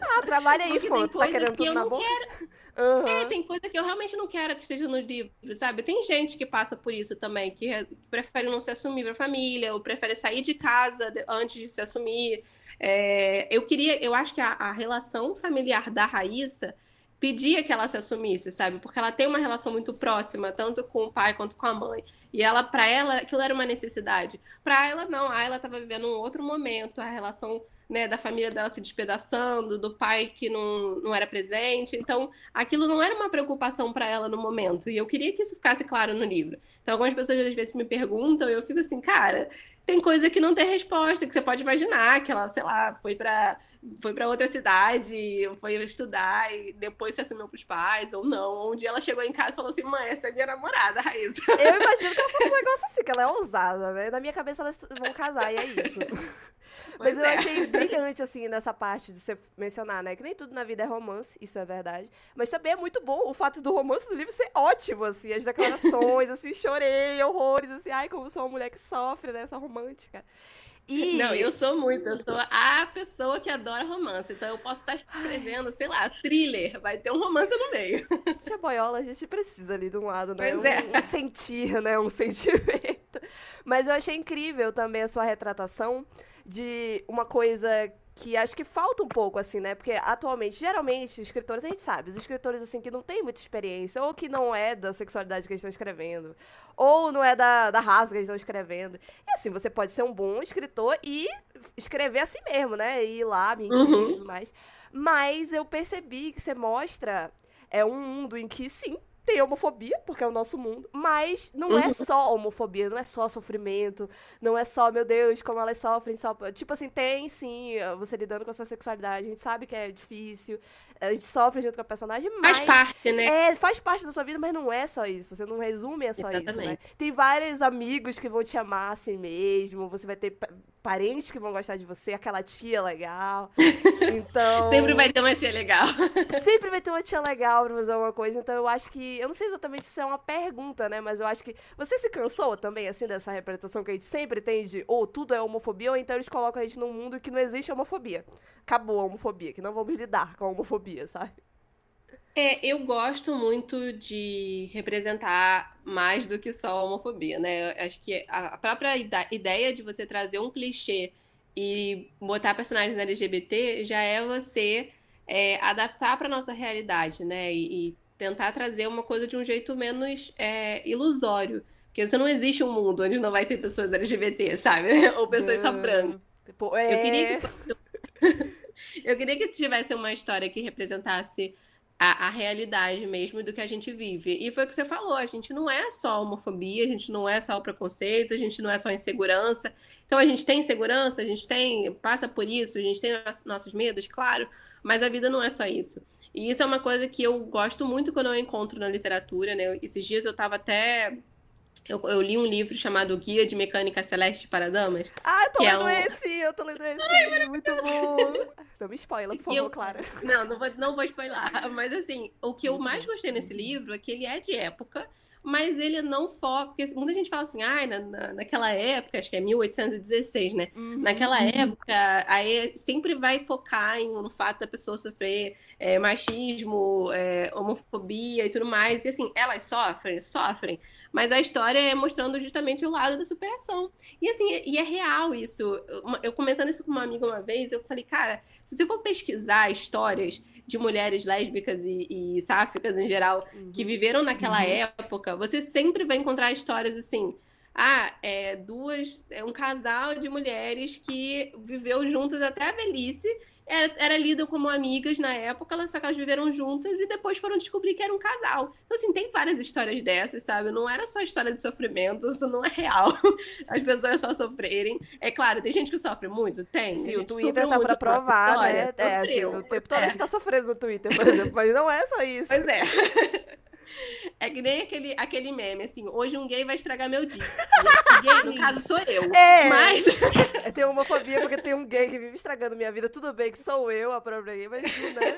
Ah, trabalha aí, foto. Tá querendo tudo na boca? Quero... Uhum. É, tem coisa que eu realmente não quero que esteja no livro, sabe? Tem gente que passa por isso também, que, que prefere não se assumir pra família, ou prefere sair de casa antes de se assumir. É, eu queria, eu acho que a, a relação familiar da Raíssa pedia que ela se assumisse, sabe? Porque ela tem uma relação muito próxima, tanto com o pai quanto com a mãe. E ela, para ela, aquilo era uma necessidade. Para ela, não. Ah, ela estava vivendo um outro momento, a relação né, da família dela se despedaçando, do pai que não, não era presente. Então, aquilo não era uma preocupação para ela no momento. E eu queria que isso ficasse claro no livro. Então, algumas pessoas às vezes me perguntam e eu fico assim, cara, tem coisa que não tem resposta, que você pode imaginar, que ela, sei lá, foi para foi para outra cidade, foi estudar e depois se assumiu pros pais, ou não. Um dia ela chegou em casa e falou assim: mãe, essa é minha namorada, Raíssa. Eu imagino que ela fosse um negócio assim, que ela é ousada, né? Na minha cabeça elas vão casar e é isso. Mas eu é. achei brilhante, assim, nessa parte de você mencionar, né? Que nem tudo na vida é romance, isso é verdade. Mas também é muito bom o fato do romance do livro ser ótimo, assim, as declarações, assim, chorei, horrores, assim, ai, como sou uma mulher que sofre, né? Sou romântica. E... Não, eu sou muito, eu sou a pessoa que adora romance. Então eu posso estar escrevendo, sei lá, thriller, vai ter um romance no meio. Tia Boiola, a gente precisa ali de um lado, né? Pois um, é. um sentir, né? Um sentimento. Mas eu achei incrível também a sua retratação de uma coisa que acho que falta um pouco, assim, né? Porque atualmente, geralmente, escritores, a gente sabe, os escritores, assim, que não têm muita experiência, ou que não é da sexualidade que eles estão escrevendo, ou não é da, da raça que eles estão escrevendo. E assim, você pode ser um bom escritor e escrever assim mesmo, né? E ir lá, mentir uhum. e tudo mais. Mas eu percebi que você mostra é um mundo em que, sim, tem homofobia, porque é o nosso mundo, mas não é uhum. só homofobia, não é só sofrimento, não é só, meu Deus, como elas sofrem, só. Tipo assim, tem sim, você lidando com a sua sexualidade, a gente sabe que é difícil, sofre junto com a personagem, mas. Faz parte, né? É, faz parte da sua vida, mas não é só isso. Você não resume é só Exatamente. isso, né? Tem vários amigos que vão te amar assim mesmo, você vai ter parentes que vão gostar de você, aquela tia legal. Então. sempre vai ter uma tia legal. sempre vai ter uma tia legal pra fazer uma coisa. Então eu acho que. Eu não sei exatamente se é uma pergunta, né? Mas eu acho que. Você se cansou também, assim, dessa representação que a gente sempre tem de ou tudo é homofobia, ou então eles colocam a gente num mundo que não existe homofobia. Acabou a homofobia, que não vamos lidar com a homofobia, sabe? É, eu gosto muito de representar mais do que só a homofobia, né? Eu acho que a própria ideia de você trazer um clichê e botar personagens LGBT já é você é, adaptar para nossa realidade, né? E, e, tentar trazer uma coisa de um jeito menos é, ilusório. Porque você não existe um mundo onde não vai ter pessoas LGBT, sabe? Ou pessoas só brancas. Tipo, é... Eu queria que... eu queria que tivesse uma história que representasse a, a, realidade mesmo do que a gente vive. E foi o que você falou, a gente não é só homofobia, a gente não é só o preconceito, a gente não é só insegurança. Então a gente tem insegurança, a gente tem, passa por isso, a gente tem nossos medos, claro, mas a vida não é só isso. E isso é uma coisa que eu gosto muito quando eu encontro na literatura, né? Esses dias eu estava até eu, eu, li um livro chamado Guia de Mecânica Celeste para Damas. Ah, eu tô lendo é um... esse, eu tô lendo esse. Ai, muito bom. Não me spoila, por favor, eu... Clara. Não, não vou, não vou spoiler. Mas assim, o que eu mais gostei nesse livro é que ele é de época mas ele não foca. Porque muita gente fala assim, ah, na, na, naquela época, acho que é 1816, né? Uhum. Naquela época, aí sempre vai focar em, no fato da pessoa sofrer é, machismo, é, homofobia e tudo mais. E assim, elas sofrem, sofrem, mas a história é mostrando justamente o lado da superação. E assim, e é real isso. Eu comentando isso com uma amiga uma vez, eu falei, cara, se você for pesquisar histórias de mulheres lésbicas e, e sáficas em geral uhum. que viveram naquela uhum. época, você sempre vai encontrar histórias assim. Ah, é duas, é um casal de mulheres que viveu juntas até a velhice era, era lido como amigas na época, elas, só que elas viveram juntas e depois foram descobrir que era um casal. Então, assim, tem várias histórias dessas, sabe? Não era só história de sofrimento, isso não é real. As pessoas só sofrerem. É claro, tem gente que sofre muito? Tem. Sim, o Twitter tá pra provar, né? É, assim, o tempo todo é. a gente tá sofrendo no Twitter, por exemplo, mas não é só isso. Pois é. É que nem aquele, aquele meme, assim, hoje um gay vai estragar meu dia. Gay, no caso, sou eu. É, mas... Eu tenho homofobia porque tem um gay que vive estragando minha vida. Tudo bem que sou eu a própria gay, mas né?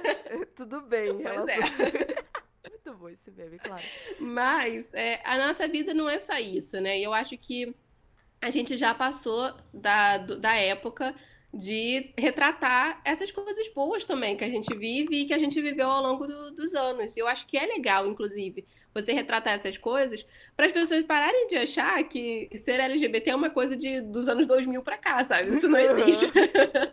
Tudo bem. Pois é. Muito bom esse meme, claro. Mas é, a nossa vida não é só isso, né? E eu acho que a gente já passou da, da época de retratar essas coisas boas também que a gente vive e que a gente viveu ao longo do, dos anos. Eu acho que é legal, inclusive, você retratar essas coisas para as pessoas pararem de achar que ser LGBT é uma coisa de, dos anos 2000 para cá, sabe? Isso não existe.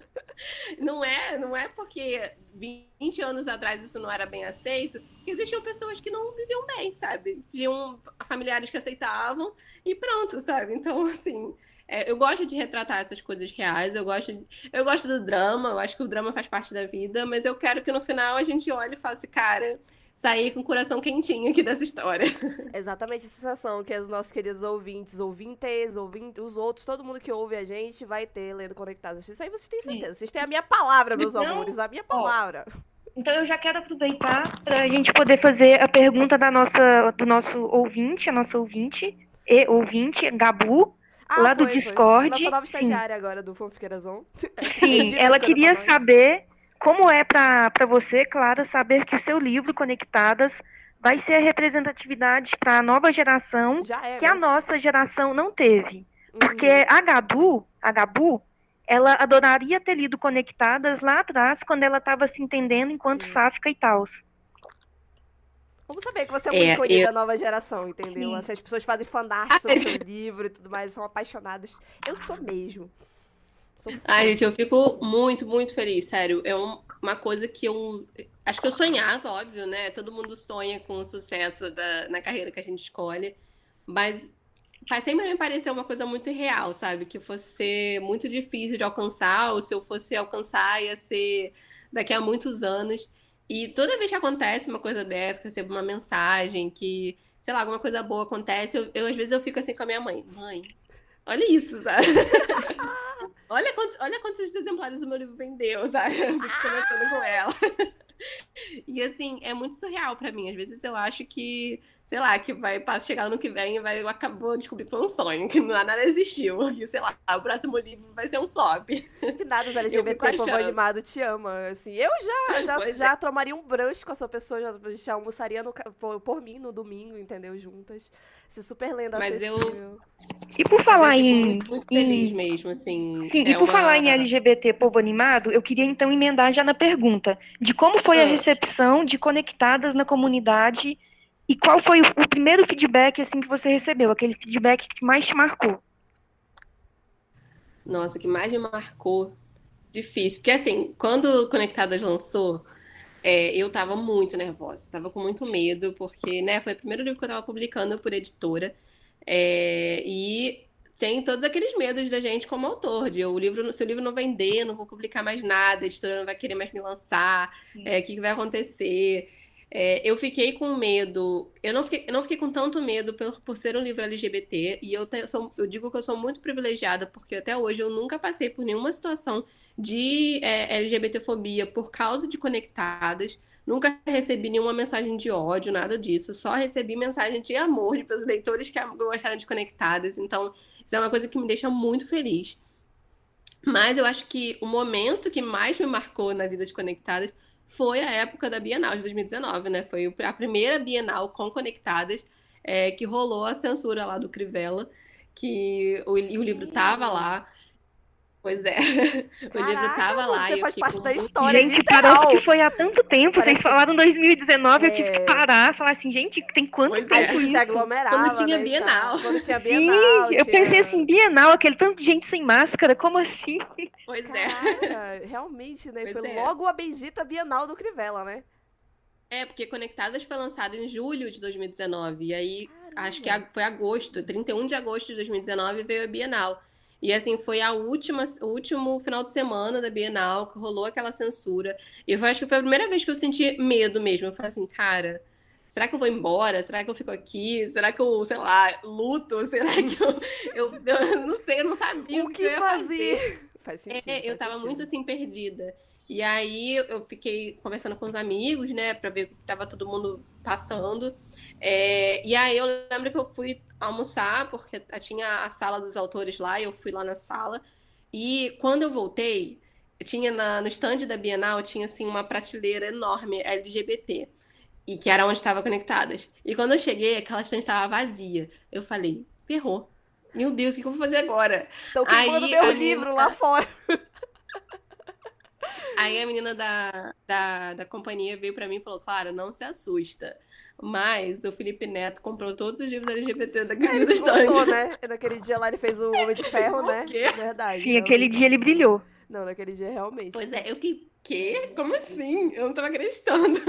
não é, não é porque 20 anos atrás isso não era bem aceito que existiam pessoas que não viviam bem, sabe? Tinham familiares que aceitavam e pronto, sabe? Então, assim, é, eu gosto de retratar essas coisas reais, eu gosto, de, eu gosto do drama, eu acho que o drama faz parte da vida, mas eu quero que no final a gente olhe e fale assim, cara, sair com o coração quentinho aqui dessa história. Exatamente a sensação que os nossos queridos ouvintes, ouvintes, ouvintes, os outros, todo mundo que ouve a gente vai ter lendo Conectados. Isso aí vocês têm certeza. Sim. Vocês têm a minha palavra, meus então, amores, a minha palavra. Ó, então eu já quero aproveitar para a gente poder fazer a pergunta da nossa, do nosso ouvinte, a nossa ouvinte e ouvinte, Gabu. Ah, lá foi, do Discord. Foi. Nossa nova estagiária Sim. agora do Fanfiqueirazon. Sim, ela queria saber como é para você, Clara, saber que o seu livro, Conectadas, vai ser a representatividade para a nova geração é, que né? a nossa geração não teve. Uhum. Porque a Gabu, a Gabu, ela adoraria ter lido Conectadas lá atrás, quando ela estava se entendendo enquanto uhum. sáfica e tal. Vamos saber que você é muito é, ícone eu... da nova geração, entendeu? Sim. As pessoas fazem fanart sobre o seu livro e tudo mais, são apaixonadas. Eu sou mesmo. Ai, gente, eu fico muito, muito feliz, sério. É um, uma coisa que eu. Acho que eu sonhava, óbvio, né? Todo mundo sonha com o sucesso da, na carreira que a gente escolhe. Mas sempre me pareceu uma coisa muito real, sabe? Que fosse ser muito difícil de alcançar, ou se eu fosse alcançar, ia ser daqui a muitos anos. E toda vez que acontece uma coisa dessa, que eu recebo uma mensagem, que, sei lá, alguma coisa boa acontece, eu, eu às vezes eu fico assim com a minha mãe. Mãe, olha isso, sabe? olha, quantos, olha quantos exemplares do meu livro vendeu, sabe? Eu comentando com ela. e assim, é muito surreal para mim. Às vezes eu acho que, sei lá, que vai chegar ano que vem e vai acabou de descobrir que foi um sonho, que nada existiu. Que, sei lá, o próximo livro vai ser um flop. Que nada os LGBT povo animado te ama. Assim, eu já, já, já é. tomaria um brunch com a sua pessoa, já, já almoçaria no, por, por mim no domingo, entendeu? Juntas. Ser super lenda Mas acessível. eu. E por falar em. Muito, muito feliz em... mesmo, assim. Sim, é e por uma... falar em LGBT povo animado, eu queria então emendar já na pergunta de como foi ah. a recepção de Conectadas na comunidade e qual foi o, primeiro feedback assim que você recebeu, aquele feedback que mais te marcou? Nossa, que mais me marcou. Difícil. Porque assim, quando Conectadas lançou, é, eu tava muito nervosa, tava com muito medo, porque, né, foi o primeiro livro que eu tava publicando por editora. É, e tem todos aqueles medos da gente como autor, de o livro, se o livro não vender, não vou publicar mais nada, a editora não vai querer mais me lançar, é, o que, que vai acontecer? É, eu fiquei com medo, eu não fiquei, não fiquei com tanto medo por, por ser um livro LGBT, e eu, te, sou, eu, digo que eu sou muito privilegiada, porque até hoje eu nunca passei por nenhuma situação de é, LGBTfobia por causa de Conectadas. Nunca recebi nenhuma mensagem de ódio, nada disso. Só recebi mensagem de amor de pelos leitores que gostaram de Conectadas. Então, isso é uma coisa que me deixa muito feliz. Mas eu acho que o momento que mais me marcou na vida de Conectadas foi a época da Bienal de 2019, né? Foi a primeira Bienal com Conectadas é, que rolou a censura lá do Crivella, que o, o livro tava lá. Pois é. Caraca, o livro tava lá. Você faz parte da história. Gente, literal. parece que foi há tanto tempo. Parece... Vocês falaram 2019, é... eu tive que é. parar, falar assim, gente, tem quanto pois tempo é. isso? se aglomerava. Quando tinha né, Bienal. Quando tinha Bienal. Sim, eu pensei assim, Bienal, aquele tanto de gente sem máscara, como assim? Pois Caraca, é. realmente, né? Pois foi é. logo a bendita Bienal do Crivella, né? É, porque Conectadas foi lançado em julho de 2019. E aí, Caramba. acho que foi agosto, 31 de agosto de 2019 veio a Bienal. E assim, foi a última, o último final de semana da Bienal que rolou aquela censura. E eu acho que foi a primeira vez que eu senti medo mesmo. Eu falei assim, cara, será que eu vou embora? Será que eu fico aqui? Será que eu, sei lá, luto? Será que eu. Eu, eu não sei, eu não sabia o, que, que eu ia fazer. Faz faz sentido. É, eu tava sentido. muito assim, perdida. E aí eu fiquei conversando com os amigos, né, pra ver o que tava todo mundo passando. É, e aí eu lembro que eu fui almoçar, porque tinha a sala dos autores lá, e eu fui lá na sala. E quando eu voltei, tinha na, no stand da Bienal, tinha assim uma prateleira enorme LGBT. E que era onde estava conectadas. E quando eu cheguei, aquela stand estava vazia. Eu falei, ferrou. Meu Deus, o que, eu vou fazer agora? Então queimando meu livro menina... lá fora. Aí a menina da, da, da companhia veio para mim e falou: Claro, não se assusta. Mas o Felipe Neto comprou todos os livros LGBT daquele ele estante. né? Naquele dia lá ele fez o Homem de Ferro, né? É verdade. Sim, aquele dia ele brilhou. Não, naquele dia realmente. Pois é, eu fiquei, quê? Como assim? Eu não tava acreditando.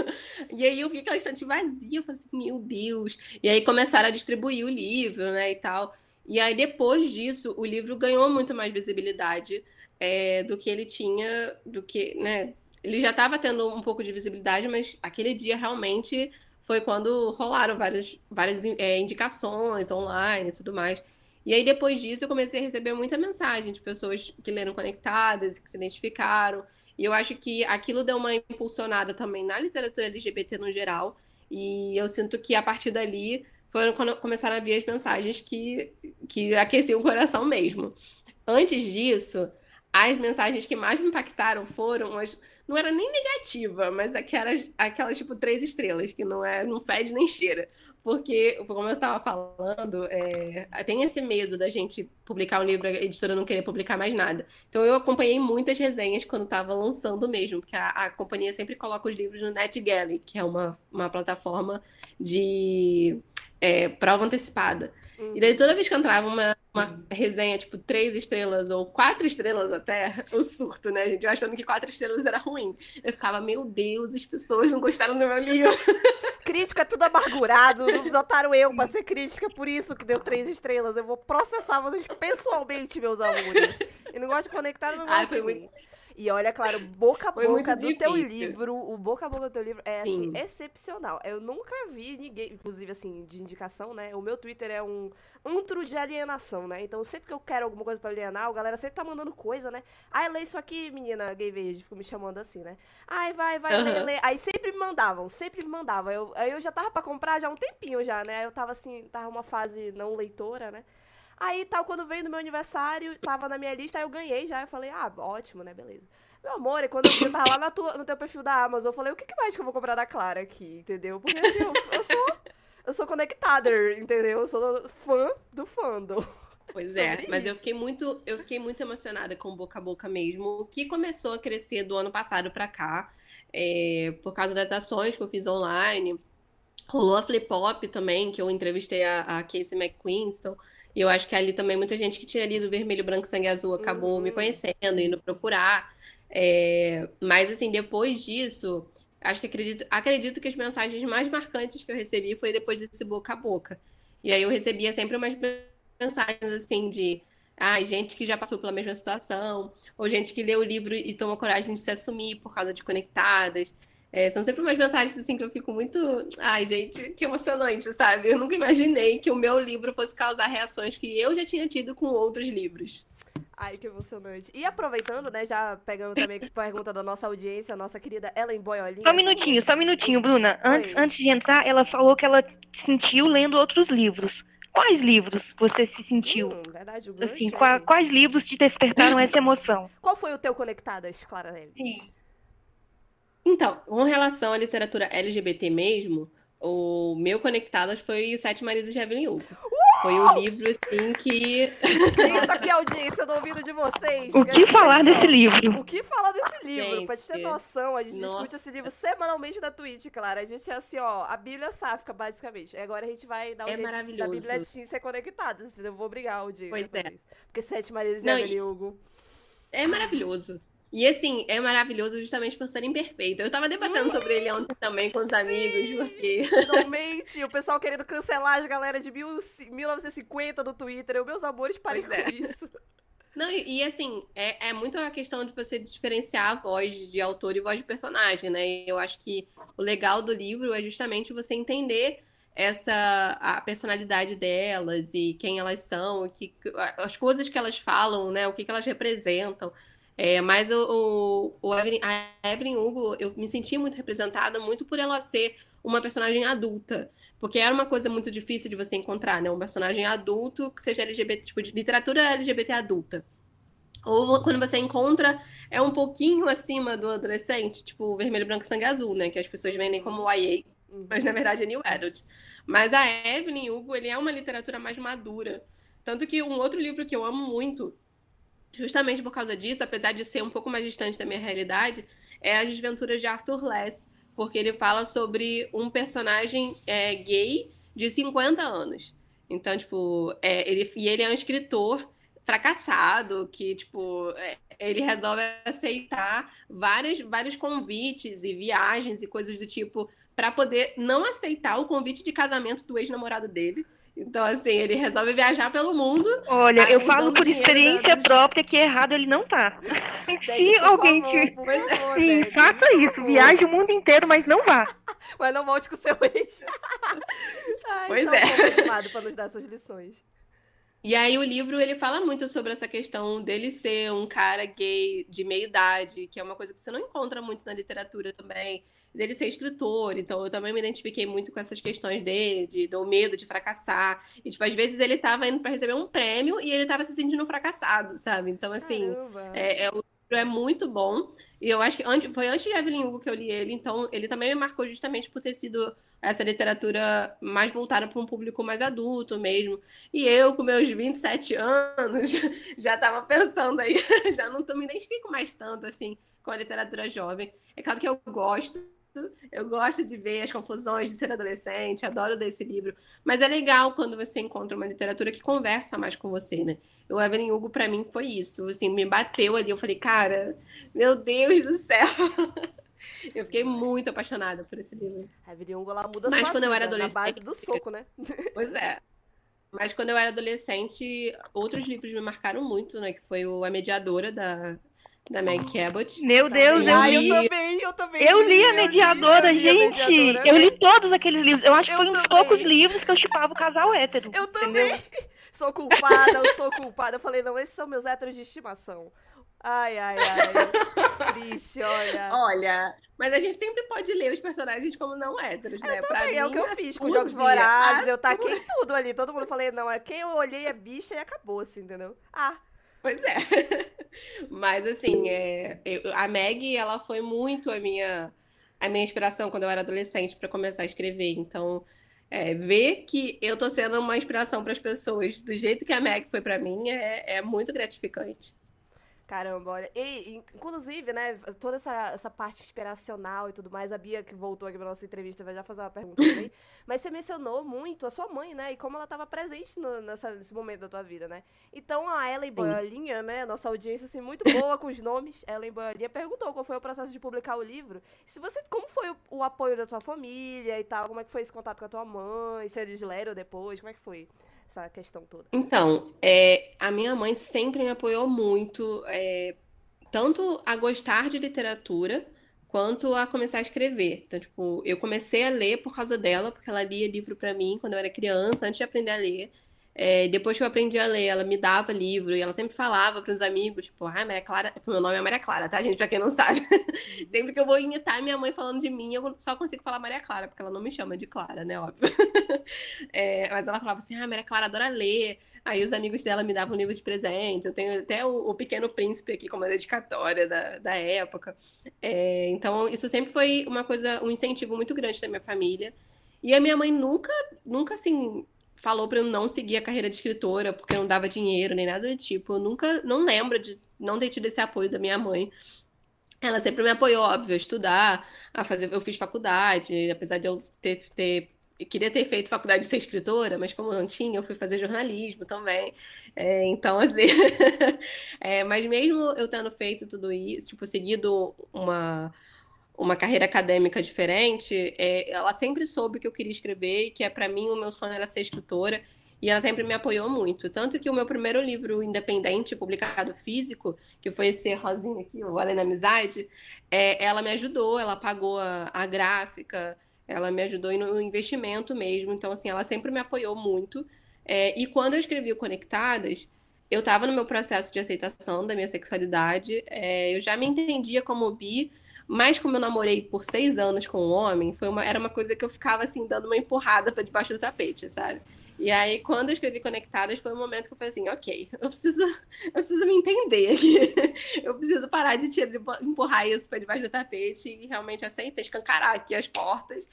E aí eu vi aquela estante vazia, eu falei assim, meu Deus. E aí começaram a distribuir o livro, né, e tal. E aí depois disso, o livro ganhou muito mais visibilidade é, do que ele tinha, do que, né? Ele já estava tendo um pouco de visibilidade, mas aquele dia realmente foi quando rolaram várias, várias é, indicações online e tudo mais. E aí, depois disso, eu comecei a receber muita mensagem de pessoas que leram conectadas que se identificaram. E eu acho que aquilo deu uma impulsionada também na literatura LGBT no geral. E eu sinto que a partir dali foram quando começaram a vir as mensagens que, que aqueciam o coração mesmo. Antes disso, as mensagens que mais me impactaram foram as. Não era nem negativa, mas aquelas, aquelas tipo três estrelas, que não é, não fede nem cheira. Porque, como eu estava falando, é, tem esse medo da gente publicar um livro, a editora não querer publicar mais nada. Então eu acompanhei muitas resenhas quando estava lançando mesmo, porque a, a, companhia sempre coloca os livros no NetGalley, que é uma, uma plataforma de é, prova antecipada. E daí toda vez que entrava uma, uma resenha, tipo, três estrelas ou quatro estrelas até, o surto, né, gente? Eu achando que quatro estrelas era ruim. Eu ficava, meu Deus, as pessoas não gostaram do meu livro. Crítico é tudo amargurado, não botaram eu pra ser crítica, por isso que deu três estrelas. Eu vou processar vocês pessoalmente, meus alunos. E não gosto de conectar, não gosto de mim. E olha, claro, boca a boca do difícil. teu livro, o boca a boca do teu livro é, assim, Sim. excepcional. Eu nunca vi ninguém, inclusive, assim, de indicação, né? O meu Twitter é um antro de alienação, né? Então, sempre que eu quero alguma coisa pra alienar, a galera sempre tá mandando coisa, né? Ai, lê isso aqui, menina gay verde, ficou me chamando assim, né? Ai, vai, vai, uhum. lê, lê. Aí sempre me mandavam, sempre me mandavam. Eu, aí eu já tava pra comprar já há um tempinho já, né? Aí eu tava assim, tava uma fase não leitora, né? Aí, tal, quando veio no meu aniversário, tava na minha lista, aí eu ganhei já. Eu falei, ah, ótimo, né? Beleza. Meu amor, e quando eu tava lá tua, no teu perfil da Amazon, eu falei, o que, que mais que eu vou comprar da Clara aqui, entendeu? Porque assim, eu, eu sou. Eu sou conectada, entendeu? Eu sou fã do fandom. Pois é, mas eu fiquei muito, eu fiquei muito emocionada com o boca a boca mesmo, que começou a crescer do ano passado para cá, é, por causa das ações que eu fiz online. Rolou a Flip Pop também, que eu entrevistei a, a Casey McQuinston. E eu acho que ali também muita gente que tinha lido Vermelho, Branco, Sangue Azul acabou uhum. me conhecendo, indo procurar. É, mas, assim, depois disso, acho que acredito, acredito que as mensagens mais marcantes que eu recebi foi depois desse boca a boca. E aí eu recebia sempre umas mensagens, assim, de ah, gente que já passou pela mesma situação, ou gente que leu o livro e tomou coragem de se assumir por causa de conectadas. É, são sempre umas mensagens assim que eu fico muito. Ai, gente, que emocionante, sabe? Eu nunca imaginei que o meu livro fosse causar reações que eu já tinha tido com outros livros. Ai, que emocionante. E aproveitando, né, já pegando também a pergunta da nossa audiência, a nossa querida Ellen Boyolin. Só um minutinho, só um minutinho, Bruna. Antes, antes de entrar, ela falou que ela sentiu lendo outros livros. Quais livros você se sentiu? Hum, verdade, o assim, qua, quais livros te despertaram essa emoção? Qual foi o teu Conectadas, Clara Neves? Sim. Então, com relação à literatura LGBT mesmo, o meu Conectadas foi O Sete Maridos de Evelyn Hugo. Foi o livro, assim, que. Eita, aqui audiência do ouvido de vocês. O que falar desse livro? O que falar desse livro? Gente, pra te ter noção, a gente nossa. discute esse livro semanalmente na Twitch, claro. A gente é assim, ó, a Bíblia sáfica, basicamente. E agora a gente vai dar um é jeito da Bíblia Teen ser conectada, entendeu? Eu vou obrigar a audiência. Pois é. Isso. Porque Sete Maridos de Evelyn Hugo. É maravilhoso. E assim, é maravilhoso justamente por ser imperfeito. Eu tava debatendo sobre ele ontem também com os amigos, porque. Finalmente, o pessoal querendo cancelar as galera de mil, 1950 do Twitter. Eu, meus amores, parem pois com é. isso. Não, e, e assim, é, é muito a questão de você diferenciar a voz de autor e voz de personagem, né? E eu acho que o legal do livro é justamente você entender essa a personalidade delas e quem elas são, que, as coisas que elas falam, né? O que, que elas representam. É, mas o, o, o Evelyn, a Evelyn Hugo, eu me senti muito representada, muito por ela ser uma personagem adulta. Porque era uma coisa muito difícil de você encontrar, né? Um personagem adulto que seja LGBT, tipo, de literatura LGBT adulta. Ou quando você encontra, é um pouquinho acima do adolescente, tipo Vermelho, Branco Sangue Azul, né? Que as pessoas vendem como YA, mas na verdade é New Adult. Mas a Evelyn Hugo, ele é uma literatura mais madura. Tanto que um outro livro que eu amo muito, justamente por causa disso, apesar de ser um pouco mais distante da minha realidade, é As Desventuras de Arthur Less, porque ele fala sobre um personagem é, gay de 50 anos. Então, tipo, é, ele, e ele é um escritor fracassado, que, tipo, é, ele resolve aceitar vários, vários convites e viagens e coisas do tipo para poder não aceitar o convite de casamento do ex-namorado dele. Então, assim, ele resolve viajar pelo mundo. Olha, eu falo por experiência própria que errado ele não tá. Se alguém te. Sim, faça isso. Viaje o mundo inteiro, mas não vá. mas não volte com o seu ex. Ai, pois é. Um para nos dar essas lições. E aí o livro ele fala muito sobre essa questão dele ser um cara gay de meia idade, que é uma coisa que você não encontra muito na literatura também, dele ser escritor, então eu também me identifiquei muito com essas questões dele, de, do medo de fracassar. E tipo, às vezes ele estava indo para receber um prêmio e ele estava se sentindo fracassado, sabe? Então assim, é, é, o livro é muito bom. E eu acho que antes, foi antes de Evelyn Hugo que eu li ele, então ele também me marcou justamente por ter sido essa literatura mais voltada para um público mais adulto mesmo. E eu, com meus 27 anos, já estava pensando aí, já não me identifico mais tanto assim com a literatura jovem. É claro que eu gosto, eu gosto de ver as confusões de ser adolescente, adoro desse livro, mas é legal quando você encontra uma literatura que conversa mais com você, né? O Evelyn Hugo para mim foi isso, assim, me bateu ali, eu falei, cara, meu Deus do céu. Eu fiquei muito apaixonada por esse livro. A Evelyn Hugo, ela muda Mas quando vida, eu era adolescente. Na base do soco, né? Pois é. Mas quando eu era adolescente, outros livros me marcaram muito, né? Que foi o A Mediadora, da, da Meg Cabot. Meu Deus, eu li. eu também, eu também. Eu li, a Mediadora, li, gente. A mediadora. Eu li todos aqueles livros. Eu acho que foi um dos poucos livros que eu chipava o casal hétero. Eu também. Entendeu? Sou culpada, eu sou culpada. Eu falei, não, esses são meus héteros de estimação. Ai, ai, ai. Triste, olha. Olha, mas a gente sempre pode ler os personagens como não héteros, né? Eu pra também, mim, é o que eu fiz com Jogos Vorazes. Eu taquei tudo ali. Todo mundo falei, não, é quem eu olhei é bicha e acabou, assim, entendeu? Ah. Pois é. Mas, assim, é, eu, a Meg, ela foi muito a minha, a minha inspiração quando eu era adolescente para começar a escrever. Então, é, ver que eu tô sendo uma inspiração para as pessoas do jeito que a Meg foi para mim é, é muito gratificante. Caramba, olha. E, inclusive, né, toda essa, essa parte inspiracional e tudo mais, a Bia que voltou aqui pra nossa entrevista vai já fazer uma pergunta também. mas você mencionou muito a sua mãe, né? E como ela estava presente no, nessa, nesse momento da tua vida, né? Então a Ellen Boiolinha, né? Nossa audiência, assim, muito boa com os nomes. Ellen Boiolinha perguntou qual foi o processo de publicar o livro. Se você, como foi o, o apoio da tua família e tal? Como é que foi esse contato com a tua mãe? Se eles leram depois? Como é que foi? Essa questão toda? Então, é, a minha mãe sempre me apoiou muito, é, tanto a gostar de literatura quanto a começar a escrever. Então, tipo, eu comecei a ler por causa dela, porque ela lia livro para mim quando eu era criança, antes de aprender a ler. É, depois que eu aprendi a ler, ela me dava livro e ela sempre falava para os amigos, tipo, ah, Maria Clara, meu nome é Maria Clara, tá, gente? Pra quem não sabe. sempre que eu vou imitar minha mãe falando de mim, eu só consigo falar Maria Clara, porque ela não me chama de Clara, né? Óbvio. é, mas ela falava assim, ah, Maria Clara adora ler. Aí os amigos dela me davam livro de presente. Eu tenho até o, o Pequeno Príncipe aqui como dedicatória da, da época. É, então, isso sempre foi uma coisa, um incentivo muito grande da minha família. E a minha mãe nunca, nunca assim, falou para eu não seguir a carreira de escritora porque não dava dinheiro nem nada do tipo. Eu nunca, não lembro de não ter tido esse apoio da minha mãe. Ela sempre me apoiou, óbvio, a estudar, a fazer. Eu fiz faculdade, apesar de eu ter, ter queria ter feito faculdade de ser escritora, mas como não tinha, eu fui fazer jornalismo também. É, então, assim. é, mas mesmo eu tendo feito tudo isso, tipo, seguido uma, uma carreira acadêmica diferente, é, ela sempre soube que eu queria escrever e que é para mim o meu sonho era ser escritora. E ela sempre me apoiou muito. Tanto que o meu primeiro livro independente, publicado físico, que foi esse rosinho aqui, o Além da Amizade, é, ela me ajudou, ela pagou a, a gráfica, ela me ajudou no investimento mesmo. Então, assim, ela sempre me apoiou muito. É, e quando eu escrevi o Conectadas, eu estava no meu processo de aceitação da minha sexualidade. É, eu já me entendia como bi, mas como eu namorei por seis anos com um homem, foi uma, era uma coisa que eu ficava assim, dando uma empurrada para debaixo do tapete, sabe? E aí, quando eu escrevi Conectadas, foi um momento que eu falei assim, ok, eu preciso, eu preciso me entender aqui. Eu preciso parar de, de empurrar isso para debaixo do tapete e realmente aceitar, escancarar aqui as portas.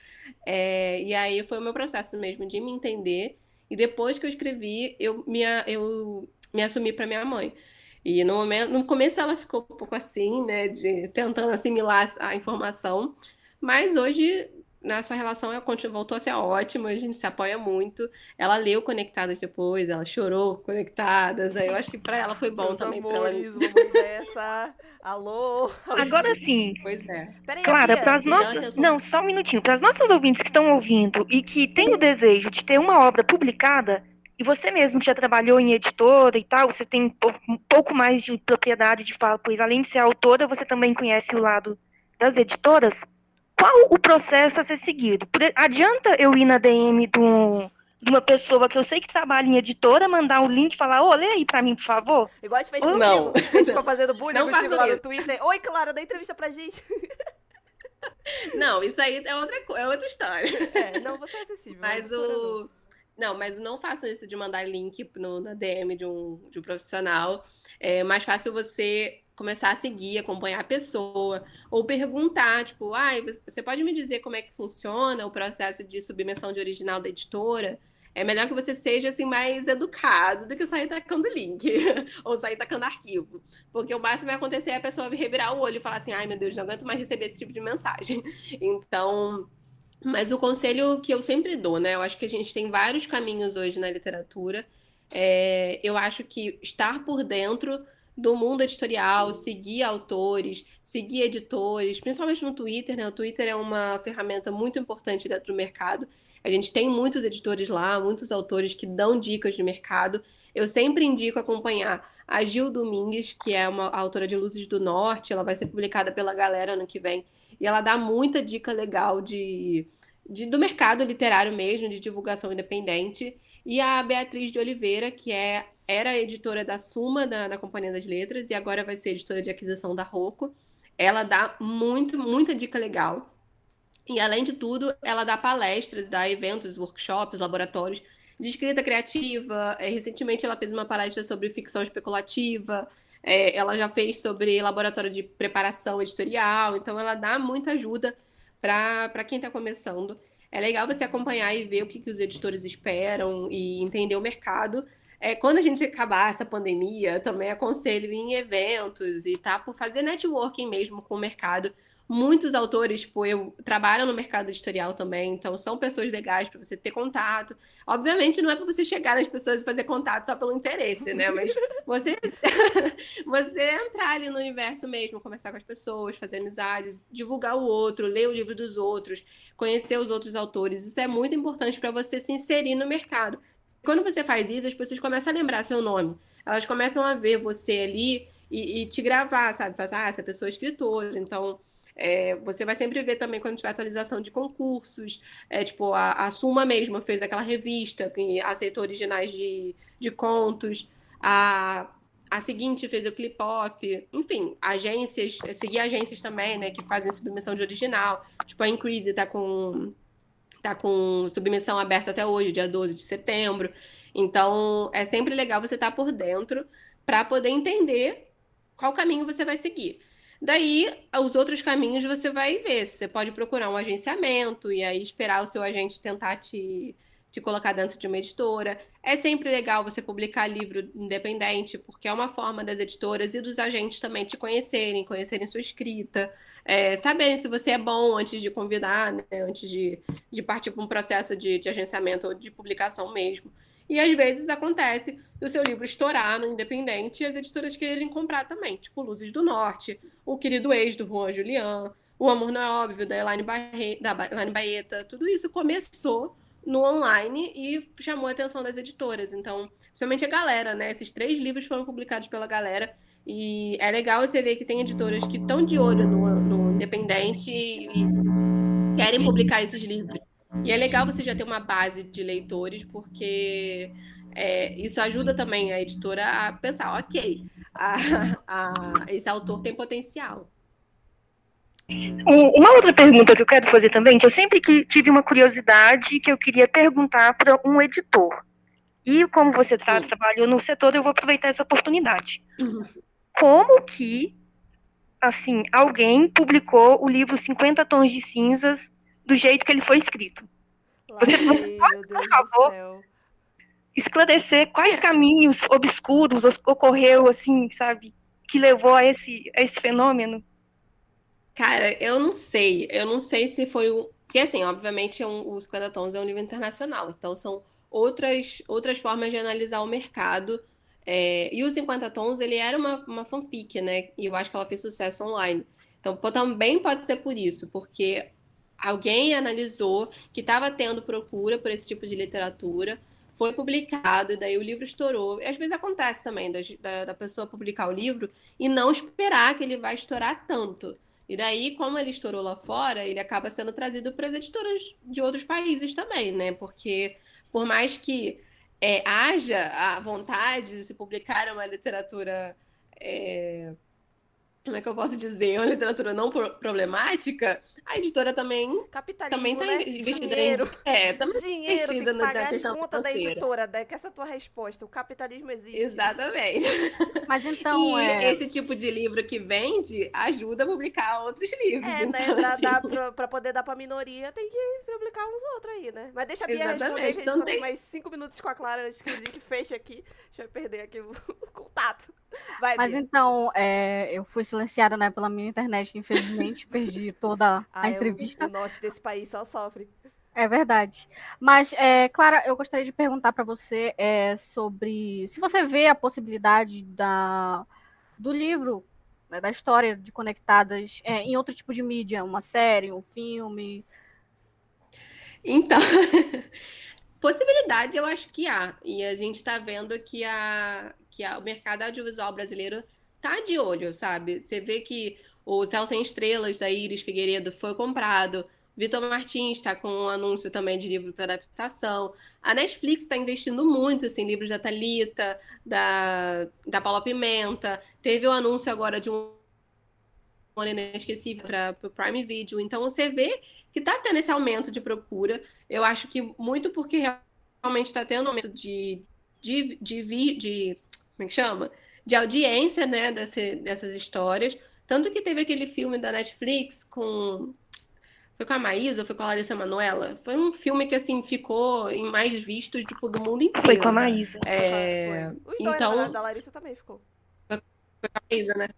É, e aí foi o meu processo mesmo de me entender. E depois que eu escrevi, eu me, eu me assumi para minha mãe. E no momento, no começo ela ficou um pouco assim, né, de tentando assimilar a informação, mas hoje nossa relação voltou a ser ótima, a gente se apoia muito. Ela leu Conectadas depois, ela chorou Conectadas. Aí eu acho que para ela foi bom Meus também. Amores, pra ela... dessa. Alô? Agora sim. Pois é. Peraí, Clara, para as nossas. Não, só um minutinho. Para as nossas ouvintes que estão ouvindo e que têm o desejo de ter uma obra publicada, e você mesmo que já trabalhou em editora e tal, você tem um pouco mais de propriedade de fala, pois além de ser autora, você também conhece o lado das editoras. Qual o processo a ser seguido? Adianta eu ir na DM de, um, de uma pessoa que eu sei que trabalha em editora, mandar o um link e falar, ô, oh, lê aí pra mim, por favor? Igual a gente fez Ou contigo. não. A gente ficou fazendo bullying Não contigo lá no. Twitter. Oi, Clara, dá entrevista pra gente. Não, isso aí é outra, é outra história. É, não, você é acessível. Mas editora não. Não, mas não façam isso de mandar link no, na DM de um, de um profissional. É mais fácil você começar a seguir, acompanhar a pessoa, ou perguntar, tipo, ah, você pode me dizer como é que funciona o processo de submissão de original da editora? É melhor que você seja assim mais educado do que sair tacando link ou sair tacando arquivo. Porque o máximo vai acontecer é a pessoa revirar o olho e falar assim: ai meu Deus, não aguento mais receber esse tipo de mensagem. Então, mas o conselho que eu sempre dou, né? Eu acho que a gente tem vários caminhos hoje na literatura. É, eu acho que estar por dentro do mundo editorial, seguir autores, seguir editores, principalmente no Twitter, né? O Twitter é uma ferramenta muito importante dentro do mercado. A gente tem muitos editores lá, muitos autores que dão dicas de mercado. Eu sempre indico acompanhar a Gil Domingues, que é uma autora de Luzes do Norte, ela vai ser publicada pela galera ano que vem. E ela dá muita dica legal de, de do mercado literário mesmo, de divulgação independente. E a Beatriz de Oliveira, que é era editora da Suma da, na Companhia das Letras e agora vai ser editora de aquisição da Rocco. Ela dá muito, muita dica legal. E além de tudo, ela dá palestras, dá eventos, workshops, laboratórios de escrita criativa. É, recentemente ela fez uma palestra sobre ficção especulativa. É, ela já fez sobre laboratório de preparação editorial. Então ela dá muita ajuda para quem está começando. É legal você acompanhar e ver o que, que os editores esperam e entender o mercado. É, quando a gente acabar essa pandemia, também aconselho em eventos e tá por fazer networking mesmo com o mercado. Muitos autores, tipo, eu trabalho no mercado editorial também, então são pessoas legais para você ter contato. Obviamente não é para você chegar nas pessoas e fazer contato só pelo interesse, né? Mas você você entrar ali no universo mesmo, conversar com as pessoas, fazer amizades, divulgar o outro, ler o livro dos outros, conhecer os outros autores. Isso é muito importante para você se inserir no mercado. Quando você faz isso, as pessoas começam a lembrar seu nome. Elas começam a ver você ali e, e te gravar, sabe? Falar, ah, essa pessoa é escritora. Então, é, você vai sempre ver também quando tiver atualização de concursos. É, tipo, a, a Suma mesmo fez aquela revista que aceitou originais de, de contos. A, a seguinte fez o Clip Pop. Enfim, agências, seguir agências também, né? Que fazem submissão de original. Tipo, a Increase tá com tá com submissão aberta até hoje, dia 12 de setembro. Então, é sempre legal você estar por dentro para poder entender qual caminho você vai seguir. Daí, os outros caminhos você vai ver. Você pode procurar um agenciamento e aí esperar o seu agente tentar te, te colocar dentro de uma editora. É sempre legal você publicar livro independente, porque é uma forma das editoras e dos agentes também te conhecerem, conhecerem sua escrita, é, saberem se você é bom antes de convidar, né, antes de, de partir para um processo de, de agenciamento ou de publicação mesmo. E às vezes acontece do seu livro estourar no independente e as editoras quererem comprar também, tipo Luzes do Norte, O Querido Ex do Juan Julián, O Amor Não é Óbvio da Elaine, Barre... da Elaine Baeta. Tudo isso começou no online e chamou a atenção das editoras. Então, principalmente a galera, né? Esses três livros foram publicados pela galera. E é legal você ver que tem editoras que estão de olho no, no independente e, e querem publicar esses livros. E é legal você já ter uma base de leitores, porque é, isso ajuda também a editora a pensar, ok, a, a, esse autor tem potencial. Uma outra pergunta que eu quero fazer também, que eu sempre que tive uma curiosidade que eu queria perguntar para um editor. E como você Sim. trabalhou no setor, eu vou aproveitar essa oportunidade. Uhum. Como que, assim, alguém publicou o livro 50 Tons de Cinzas do jeito que ele foi escrito? Lá Você pode, do favor? Esclarecer quais caminhos obscuros os- ocorreu, assim, sabe, que levou a esse, a esse fenômeno? Cara, eu não sei. Eu não sei se foi o- Porque, assim, obviamente, é um, o 50 Tons é um livro internacional, então são outras, outras formas de analisar o mercado. É, e o 50 Tons, ele era uma, uma fanfic, né? E eu acho que ela fez sucesso online. Então, também pode ser por isso, porque alguém analisou que estava tendo procura por esse tipo de literatura, foi publicado, e daí o livro estourou. E às vezes acontece também da, da pessoa publicar o livro e não esperar que ele vai estourar tanto. E daí, como ele estourou lá fora, ele acaba sendo trazido para as editoras de outros países também, né? Porque por mais que é, haja a vontade de se publicar uma literatura é, como é que eu posso dizer, uma literatura não problemática, a editora também também tá né? investida Dinheiro. em é, também Dinheiro, investida tem que pagar na as questão contas da editora, né? Que essa é a tua resposta. O capitalismo existe. Exatamente. Mas então, e é, esse tipo de livro que vende ajuda a publicar outros livros. É, né? então, Pra, assim, dar pra, pra poder dar pra minoria, tem que publicar uns outros aí, né? Mas deixa a Bia responder, Exatamente, que a gente então só tem- mais cinco minutos com a Clara antes que o link feche aqui. A gente vai perder aqui o, o contato. Vai, mas Bia. então, é, eu fui silenciada né, pela minha internet, que infelizmente perdi toda Ah, a é, o- entrevista. O, norte desse país só sofre. É verdade. Mas, é, Clara, eu gostaria de perguntar para você é, sobre se você vê a possibilidade da, do livro, né, da história de Conectadas é, em outro tipo de mídia, uma série, um filme. Então, possibilidade eu acho que há. E a gente está vendo que, a, que a- o mercado audiovisual brasileiro tá de olho, sabe? Você vê que o Céu Sem Estrelas, da Iris Figueiredo, foi comprado. Vitor Martins está com um anúncio também de livro para adaptação. A Netflix está investindo muito assim, em livros da Thalita, da, da Paula Pimenta. Teve o anúncio agora de um Ano Inesquecível para o Prime Video. Então você vê que está tendo esse aumento de procura. Eu acho que muito porque realmente está tendo um aumento de, de, de, vi- de- como é que chama? De audiência, né, desse- dessas histórias. Tanto que teve aquele filme da Netflix com. Foi com a Maísa ou foi com a Larissa Manoela? Foi um filme que, assim, ficou em mais vistos, tipo, do mundo inteiro. Foi com a Maísa. É, Foi. Então- da Larissa também ficou. Maísa, né?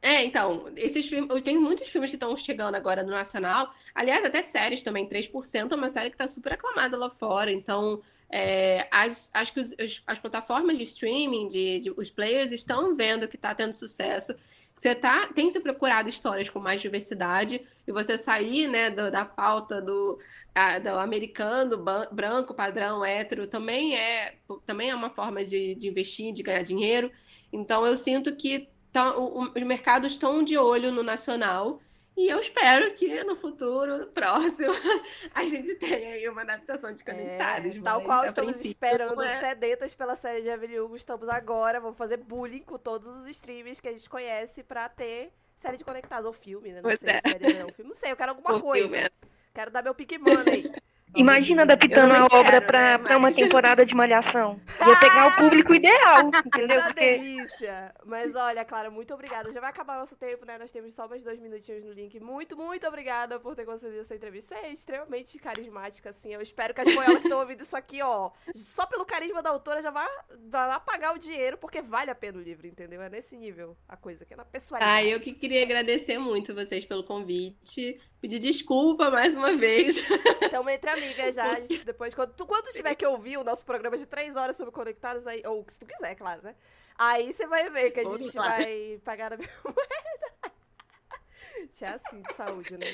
É, então, esses filmes, tem muitos filmes que estão chegando agora no Nacional. Aliás, até séries também, 3% é uma série que está super aclamada lá fora. Então, é, as- acho que os- os- as plataformas de streaming, de, de- os players estão vendo que está tendo sucesso. Você tá, tem se procurado histórias com mais diversidade e você sair, né, do- da pauta do, a- do americano, ban- branco, padrão, hétero, também é, também é uma forma de, de investir, de ganhar dinheiro. Então, eu sinto que tá- o- os mercados estão de olho no nacional e eu espero que no futuro próximo a gente tenha aí uma adaptação de Conectados. É, tal qual estamos esperando é. sedentas pela série de Evelyn Hugo, estamos agora, vamos fazer bullying com todos os streams que a gente conhece pra ter série de conectados, ou filme, né? Não Pois sei é. série não, filme, não sei, eu quero alguma O coisa. filme, é. Quero dar meu pick money. Imagina adaptando a obra quero, pra, né, pra uma temporada de Malhação. Ia pegar o público ideal, entendeu? Essa Porque delícia! Mas olha, Clara, muito obrigada. Já vai acabar nosso tempo, né? Nós temos só mais dois minutinhos no link. Muito, muito obrigada por ter concedido essa entrevista. Você é extremamente carismática, assim. Eu espero que as boiolas que estão ouvindo isso aqui, ó, só pelo carisma da autora já vai, vai pagar o dinheiro, porque vale a pena o livro, entendeu? É nesse nível a coisa, que é na pessoalidade. Ah, eu que queria agradecer muito vocês pelo convite. Pedir desculpa mais uma vez. Então, entre amigas já. a Depois, quando tu, quando tiver que ouvir o nosso programa de três horas sobre conectados, aí, ou se tu quiser, claro, né? Aí você vai ver que a gente vai pagar na mesma moeda. Gente, É assim, de saúde, né?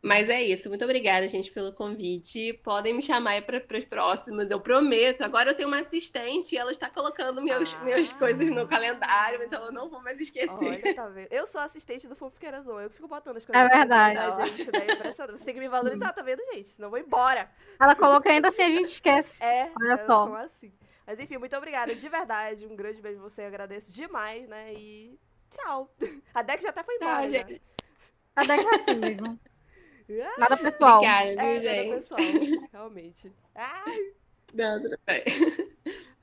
Mas é isso. Muito obrigada, gente, pelo convite. Podem me chamar aí para os próximos. Eu prometo. Agora eu tenho uma assistente e ela está colocando meus, Ah. meus coisas no calendário, então eu não vou mais esquecer. Olha, tá vendo? Eu sou assistente do Fofiqueira Zone, eu fico botando as É coisas na verdade. da gente, né? É impressionante. Você tem que me valorizar, tá vendo, gente? Senão eu vou embora. Ela coloca ainda assim, a gente esquece. É, Olha só. sou assim. Mas enfim, muito obrigada, de verdade. Um grande beijo pra você, eu agradeço demais, né? E tchau. A Deck já até foi embora. Tchau, já. gente. A Deck é assim mesmo. Ah, Nada pessoal. Obrigada, viu, É, nada gente? pessoal, realmente. Ai, Não, tudo bem.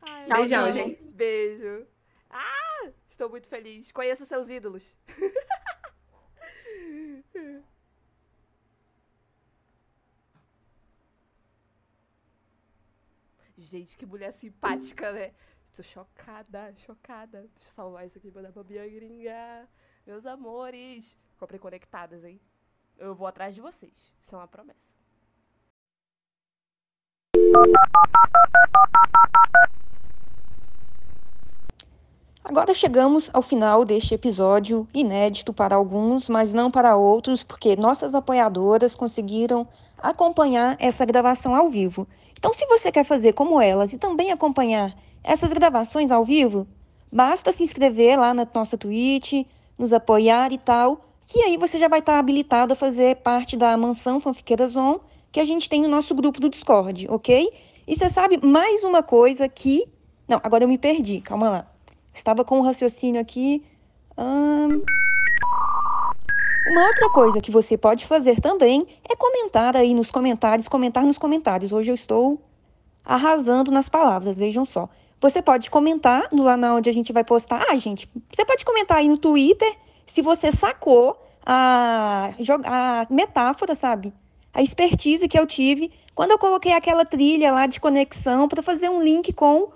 ai, Tchau, Beijão, gente. Beijo. Ah, estou muito feliz. Conheça seus ídolos. Gente, que mulher simpática, né? Tô chocada, chocada. Deixa eu salvar isso aqui e mandar pra Bia Gringa. Meus amores. Comprei conectadas, hein? Eu vou atrás de vocês. Isso é uma promessa. Agora chegamos ao final deste episódio, inédito para alguns, mas não para outros, porque nossas apoiadoras conseguiram acompanhar essa gravação ao vivo. Então, se você quer fazer como elas e também acompanhar essas gravações ao vivo, basta se inscrever lá na nossa Twitch, nos apoiar e tal, que aí você já vai estar habilitado a fazer parte da Mansão Fanfiqueiras On, que a gente tem no nosso grupo do Discord, ok? E você sabe mais uma coisa que. Não, agora eu me perdi, calma lá. Estava com um raciocínio aqui. Hum... Uma outra coisa que você pode fazer também é comentar aí nos comentários, comentar nos comentários. Hoje eu estou arrasando nas palavras, vejam só. Você pode comentar no lá na onde a gente vai postar. Ah, gente, você pode comentar aí no Twitter se você sacou a, a metáfora, sabe? A expertise que eu tive quando eu coloquei aquela trilha lá de conexão para fazer um link com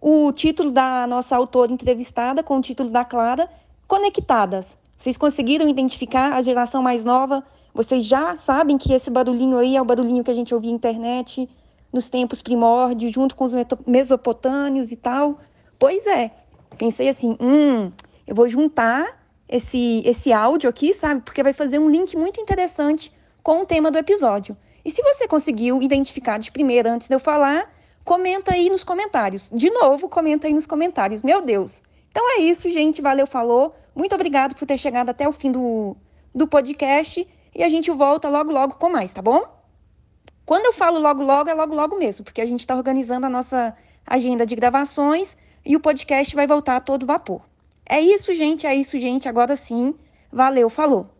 o título da nossa autora entrevistada com o título da Clara, Conectadas. Vocês conseguiram identificar a geração mais nova? Vocês já sabem que esse barulhinho aí é o barulhinho que a gente ouvia na internet nos tempos primórdios, junto com os mesopotâmios e tal? Pois é. Pensei assim, hum, eu vou juntar esse, esse áudio aqui, sabe? Porque vai fazer um link muito interessante com o tema do episódio. E se você conseguiu identificar de primeira antes de eu falar, Comenta aí nos comentários. De novo, comenta aí nos comentários. Meu Deus. Então é isso, gente. Valeu, falou. Muito obrigado por ter chegado até o fim do, do podcast. E a gente volta logo, logo com mais, tá bom? Quando eu falo logo, logo, é logo, logo mesmo, porque a gente está organizando a nossa agenda de gravações e o podcast vai voltar a todo vapor. É isso, gente. É isso, gente. Agora sim. Valeu, falou.